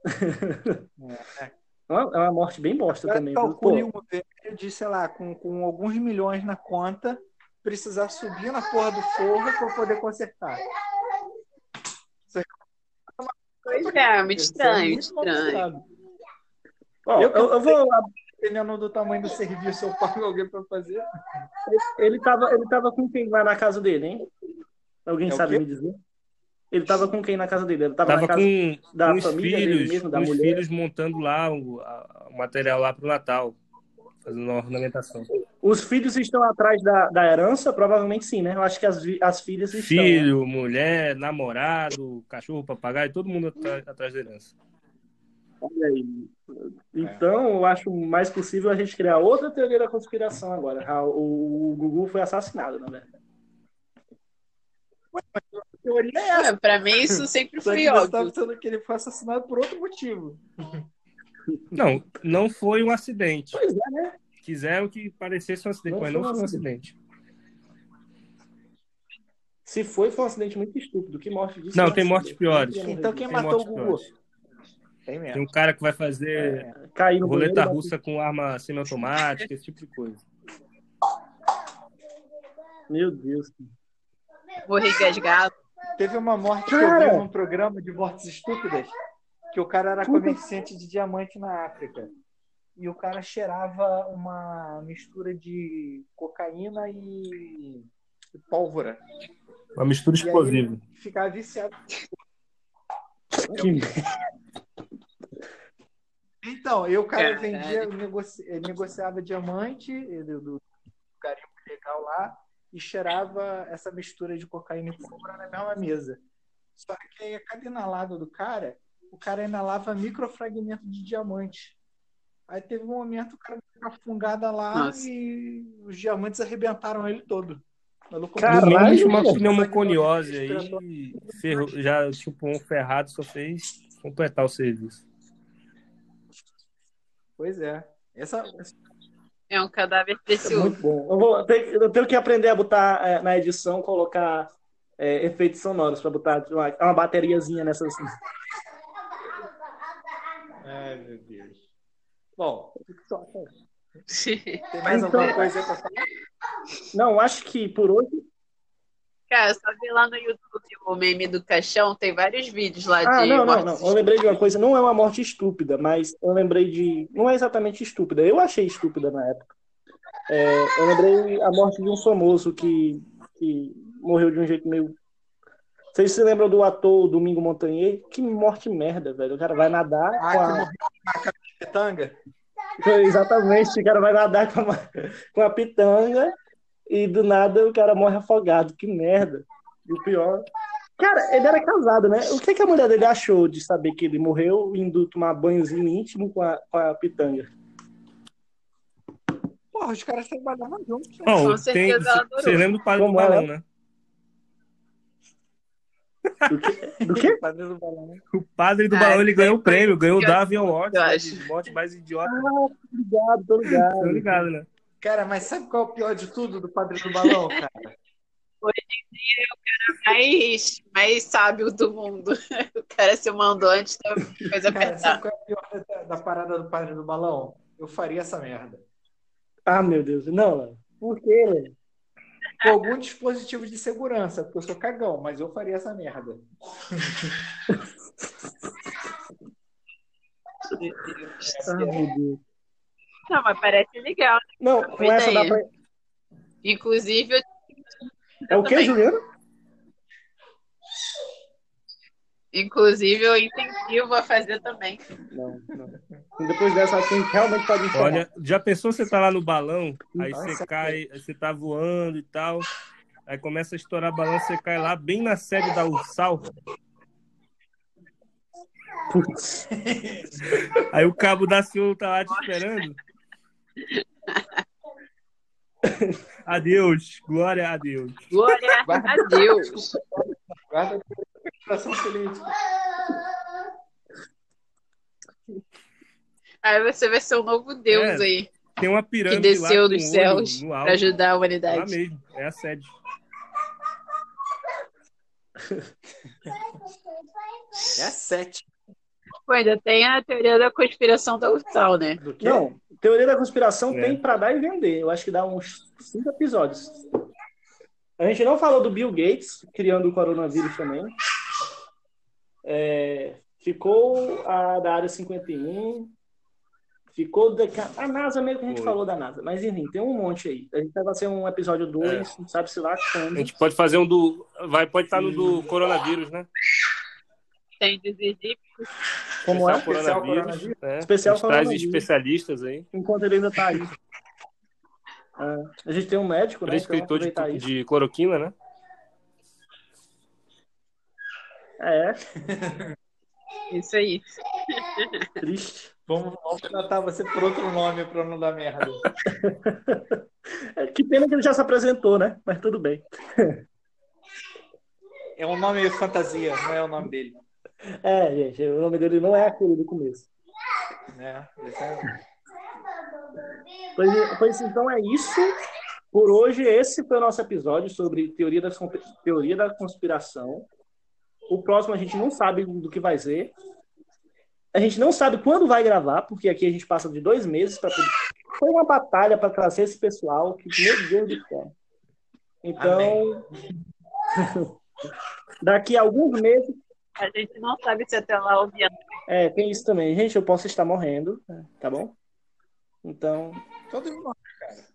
[SPEAKER 5] É.
[SPEAKER 1] É uma é uma morte bem bosta
[SPEAKER 5] Agora
[SPEAKER 1] também.
[SPEAKER 5] calcule um velho de, sei lá, com, com alguns milhões na conta, precisar subir na porra do forro para poder consertar.
[SPEAKER 4] Pois é, muito
[SPEAKER 5] Isso é
[SPEAKER 4] estranho,
[SPEAKER 5] muito
[SPEAKER 4] estranho.
[SPEAKER 1] ó,
[SPEAKER 5] eu-
[SPEAKER 1] eu, eu vou.
[SPEAKER 5] Dependendo do tamanho do serviço, eu pago alguém para fazer.
[SPEAKER 1] Ele tava, ele tava com quem lá na casa dele, hein? Alguém
[SPEAKER 5] É
[SPEAKER 1] sabe me dizer? Ele tava com quem na casa dele? Ele tava,
[SPEAKER 2] Tava
[SPEAKER 1] na casa
[SPEAKER 2] com,
[SPEAKER 1] da
[SPEAKER 2] com os
[SPEAKER 1] família
[SPEAKER 2] filhos,
[SPEAKER 1] mesmo, da
[SPEAKER 2] com os
[SPEAKER 1] mulher.
[SPEAKER 2] filhos montando lá o, a- o material lá pro Natal, fazendo uma ornamentação.
[SPEAKER 1] Os filhos estão atrás da, da herança? Provavelmente sim, né? Eu acho que as, as filhas estão. né?
[SPEAKER 2] Filho, mulher, namorado, cachorro, papagaio, todo mundo atra- atrás da herança.
[SPEAKER 1] Olha aí. Então, eu acho mais possível a gente criar outra teoria da conspiração agora. Ah, O, o Gugu foi assassinado, na verdade.
[SPEAKER 5] A teoria é essa.
[SPEAKER 4] É, pra mim isso sempre foi
[SPEAKER 5] que você tá
[SPEAKER 4] óbvio.
[SPEAKER 5] pensando que ele foi assassinado por outro motivo.
[SPEAKER 2] Não, não foi um acidente.
[SPEAKER 1] Pois é, né?
[SPEAKER 2] Quiseram que parecesse um acidente,
[SPEAKER 1] Não
[SPEAKER 2] mas
[SPEAKER 1] foi
[SPEAKER 2] não
[SPEAKER 1] um
[SPEAKER 2] foi um acidente.
[SPEAKER 1] Se foi, foi um acidente muito estúpido. Que morte disso?
[SPEAKER 2] Não,
[SPEAKER 1] é
[SPEAKER 2] tem mortes piores.
[SPEAKER 5] Então quem
[SPEAKER 2] Tem
[SPEAKER 5] matou o Gugu?
[SPEAKER 2] piores.
[SPEAKER 5] Tem
[SPEAKER 2] Tem um cara que vai fazer
[SPEAKER 1] É, cair no
[SPEAKER 2] roleta
[SPEAKER 1] banheiro,
[SPEAKER 2] russa com arma semiautomática, esse tipo de coisa.
[SPEAKER 1] Meu Deus.
[SPEAKER 4] Morri engasgado.
[SPEAKER 5] Teve uma morte que eu
[SPEAKER 1] Cara!
[SPEAKER 5] vi num programa de mortes estúpidas, que o cara era comerciante de diamante na África. E o cara cheirava uma mistura de cocaína e e pólvora.
[SPEAKER 2] Uma mistura
[SPEAKER 5] E
[SPEAKER 2] explosiva.
[SPEAKER 5] ficava viciado.
[SPEAKER 1] Que
[SPEAKER 5] Então, eu, cara, vendia, negoci- eh, negociava diamante do, do garimpo legal lá e cheirava essa mistura de cocaína e pólvora na mesma mesa. Só que aí, a cada inalada do cara, o cara inalava microfragmento de diamante. Aí teve um momento o cara deu uma fungada lá
[SPEAKER 4] Nossa.
[SPEAKER 5] e os diamantes arrebentaram ele todo.
[SPEAKER 1] Caralho,
[SPEAKER 2] uma pneumoconiose aí, ferrou- já tipo um ferrado só fez completar o serviço.
[SPEAKER 5] Pois é. Essa,
[SPEAKER 4] É um cadáver precioso.
[SPEAKER 1] Muito bom. Eu, vou, ter- eu tenho que aprender a botar é, na edição, colocar é, efeitos sonoros para botar uma, uma bateriazinha nessas.
[SPEAKER 5] Ai, meu Deus. Bom,
[SPEAKER 4] Tem
[SPEAKER 5] mais
[SPEAKER 1] Então-
[SPEAKER 5] alguma coisa pra falar?
[SPEAKER 1] Não, acho que por hoje.
[SPEAKER 4] Cara, só vi lá no YouTube o meme do caixão, tem vários vídeos lá
[SPEAKER 1] Ah,
[SPEAKER 4] de
[SPEAKER 1] não, não, não. Eu lembrei de uma coisa. Não é uma morte estúpida, mas eu lembrei de. Não é exatamente estúpida. Eu achei estúpida na época. É, eu lembrei a morte de um famoso que, que morreu de um jeito meio. Vocês se lembram do ator Domingo Montanher? Que morte merda, velho. O cara vai nadar
[SPEAKER 5] Ah,
[SPEAKER 1] com
[SPEAKER 5] que
[SPEAKER 1] a...
[SPEAKER 5] morreu na capitanga?
[SPEAKER 1] Exatamente, o cara vai nadar com a, com a pitanga e do nada o cara morre afogado. Que merda. E o pior. Cara, ele era casado, né? O que, que a mulher dele achou de saber que ele morreu indo tomar banhozinho íntimo com a, com a pitanga?
[SPEAKER 5] Porra, os caras trabalhavam juntos. né?
[SPEAKER 2] Bom,
[SPEAKER 4] Com
[SPEAKER 2] tem,
[SPEAKER 4] certeza ela adorou.
[SPEAKER 2] você lembra do padre
[SPEAKER 1] Como
[SPEAKER 2] do
[SPEAKER 1] é?
[SPEAKER 2] balão, né?
[SPEAKER 1] Do que? Do quê?
[SPEAKER 5] Padre do balão.
[SPEAKER 2] O padre do
[SPEAKER 4] Ah,
[SPEAKER 2] balão ele ganhou o prêmio, ganhou o Davi Award, né, de morte mais idiota.
[SPEAKER 1] Obrigado, tô ligado.
[SPEAKER 2] Tô ligado, né?
[SPEAKER 5] Cara, mas sabe qual é o pior de tudo do Padre do Balão, cara?
[SPEAKER 4] mais, mais sábio do mundo. O cara se mandou antes da coisa
[SPEAKER 5] Cara,
[SPEAKER 4] apertar.
[SPEAKER 5] sabe qual é o pior da, da parada do Padre do Balão? Eu faria essa merda.
[SPEAKER 1] Ah, meu Deus. Não, não. Por quê?
[SPEAKER 5] Com algum dispositivo de segurança, porque eu sou cagão, mas eu faria essa merda.
[SPEAKER 1] Ah, meu Deus.
[SPEAKER 4] Não, mas parece legal.
[SPEAKER 1] Não, com essa dá pra...
[SPEAKER 4] Inclusive, eu
[SPEAKER 1] É o quê,
[SPEAKER 4] também.
[SPEAKER 1] Juliano?
[SPEAKER 4] Inclusive, eu incentivo a fazer também.
[SPEAKER 1] Não, não. Depois dessa, acho que a gente realmente pode encerrar.
[SPEAKER 2] Olha, já pensou você tá lá no balão, aí
[SPEAKER 5] Nossa,
[SPEAKER 2] você cai, aí você tá voando e tal, aí começa a estourar balão, você cai lá bem na sede da Ursal,
[SPEAKER 1] Putz.
[SPEAKER 2] aí o cabo da Ciolo tá lá te esperando. Adeus, glória a Deus.
[SPEAKER 4] Glória a Deus.
[SPEAKER 5] Guarda o coração.
[SPEAKER 4] Aí você vai ser o novo Deus
[SPEAKER 2] É,
[SPEAKER 4] aí,
[SPEAKER 2] Tem uma
[SPEAKER 4] que
[SPEAKER 2] pirâmide
[SPEAKER 4] desceu
[SPEAKER 2] lá
[SPEAKER 4] dos céus para ajudar a
[SPEAKER 2] lá
[SPEAKER 4] humanidade.
[SPEAKER 2] mesmo, é a sede.
[SPEAKER 5] É a sete.
[SPEAKER 4] Pô, ainda tem a teoria da conspiração da Ursal, né?
[SPEAKER 5] Do quê?
[SPEAKER 1] Não, teoria da conspiração
[SPEAKER 2] É.
[SPEAKER 1] tem pra dar e vender. Eu acho que dá uns cinco episódios. A gente não falou do Bill Gates criando o coronavírus também. É, ficou a da área 51. Ficou da, a NASA mesmo que a gente
[SPEAKER 2] Foi.
[SPEAKER 1] falou da NASA. Mas enfim, tem um monte aí. A gente vai fazer um episódio 2, não sabe se lá
[SPEAKER 2] A
[SPEAKER 1] quando.
[SPEAKER 2] gente pode fazer um do. Vai, pode estar no do coronavírus, né?
[SPEAKER 4] Tem dos egípcios.
[SPEAKER 1] Como é?
[SPEAKER 2] Especial
[SPEAKER 5] Especial
[SPEAKER 2] coronavírus.
[SPEAKER 5] coronavírus?
[SPEAKER 2] É,
[SPEAKER 1] Especial
[SPEAKER 2] a gente traz
[SPEAKER 1] coronavírus.
[SPEAKER 2] especialistas aí.
[SPEAKER 1] Enquanto ele ainda tá aí. Ah, a gente tem um médico, né? Então,
[SPEAKER 2] Prescritor de,
[SPEAKER 1] aproveitar isso.
[SPEAKER 2] de cloroquina, né?
[SPEAKER 1] É,
[SPEAKER 4] Isso aí.
[SPEAKER 1] triste.
[SPEAKER 5] Vamos, vamos tratar você por outro nome pra não dar merda.
[SPEAKER 1] É, que pena que ele já se apresentou, né? Mas tudo bem.
[SPEAKER 5] É um nome fantasia, não é o nome dele.
[SPEAKER 1] É, gente, o nome dele não é aquele do começo.
[SPEAKER 5] Esse é-
[SPEAKER 1] Pois, pois então é isso. Por hoje, esse foi o nosso episódio sobre teoria da, teoria da conspiração. O próximo a gente não sabe do que vai ser. A gente não sabe quando vai gravar, porque aqui a gente passa de dois meses para poder. Foi uma batalha para trazer esse pessoal, que, meu Deus do céu. Então, daqui a alguns meses,
[SPEAKER 4] A gente não sabe se até lá o
[SPEAKER 1] é, tem isso também. Gente, eu posso estar morrendo, tá bom? Então,
[SPEAKER 5] Todo mundo.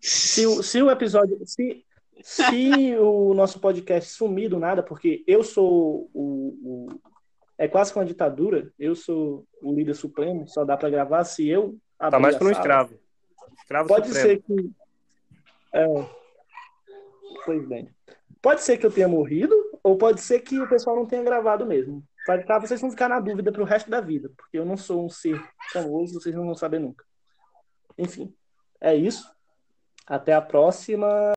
[SPEAKER 1] se o, se o episódio. Se, Se o nosso podcast sumir do nada, porque eu sou o, o é quase que uma ditadura, eu sou o líder supremo, só dá para gravar se eu
[SPEAKER 2] Tá mais para um escravo.
[SPEAKER 1] Escravo Pode supremo. ser que é, pois bem. Pode ser que eu tenha morrido, ou pode ser que o pessoal não tenha gravado mesmo. Para vocês vão ficar na dúvida para o resto da vida, porque eu não sou um ser famoso, vocês não vão saber nunca. Enfim, é isso. Até a próxima.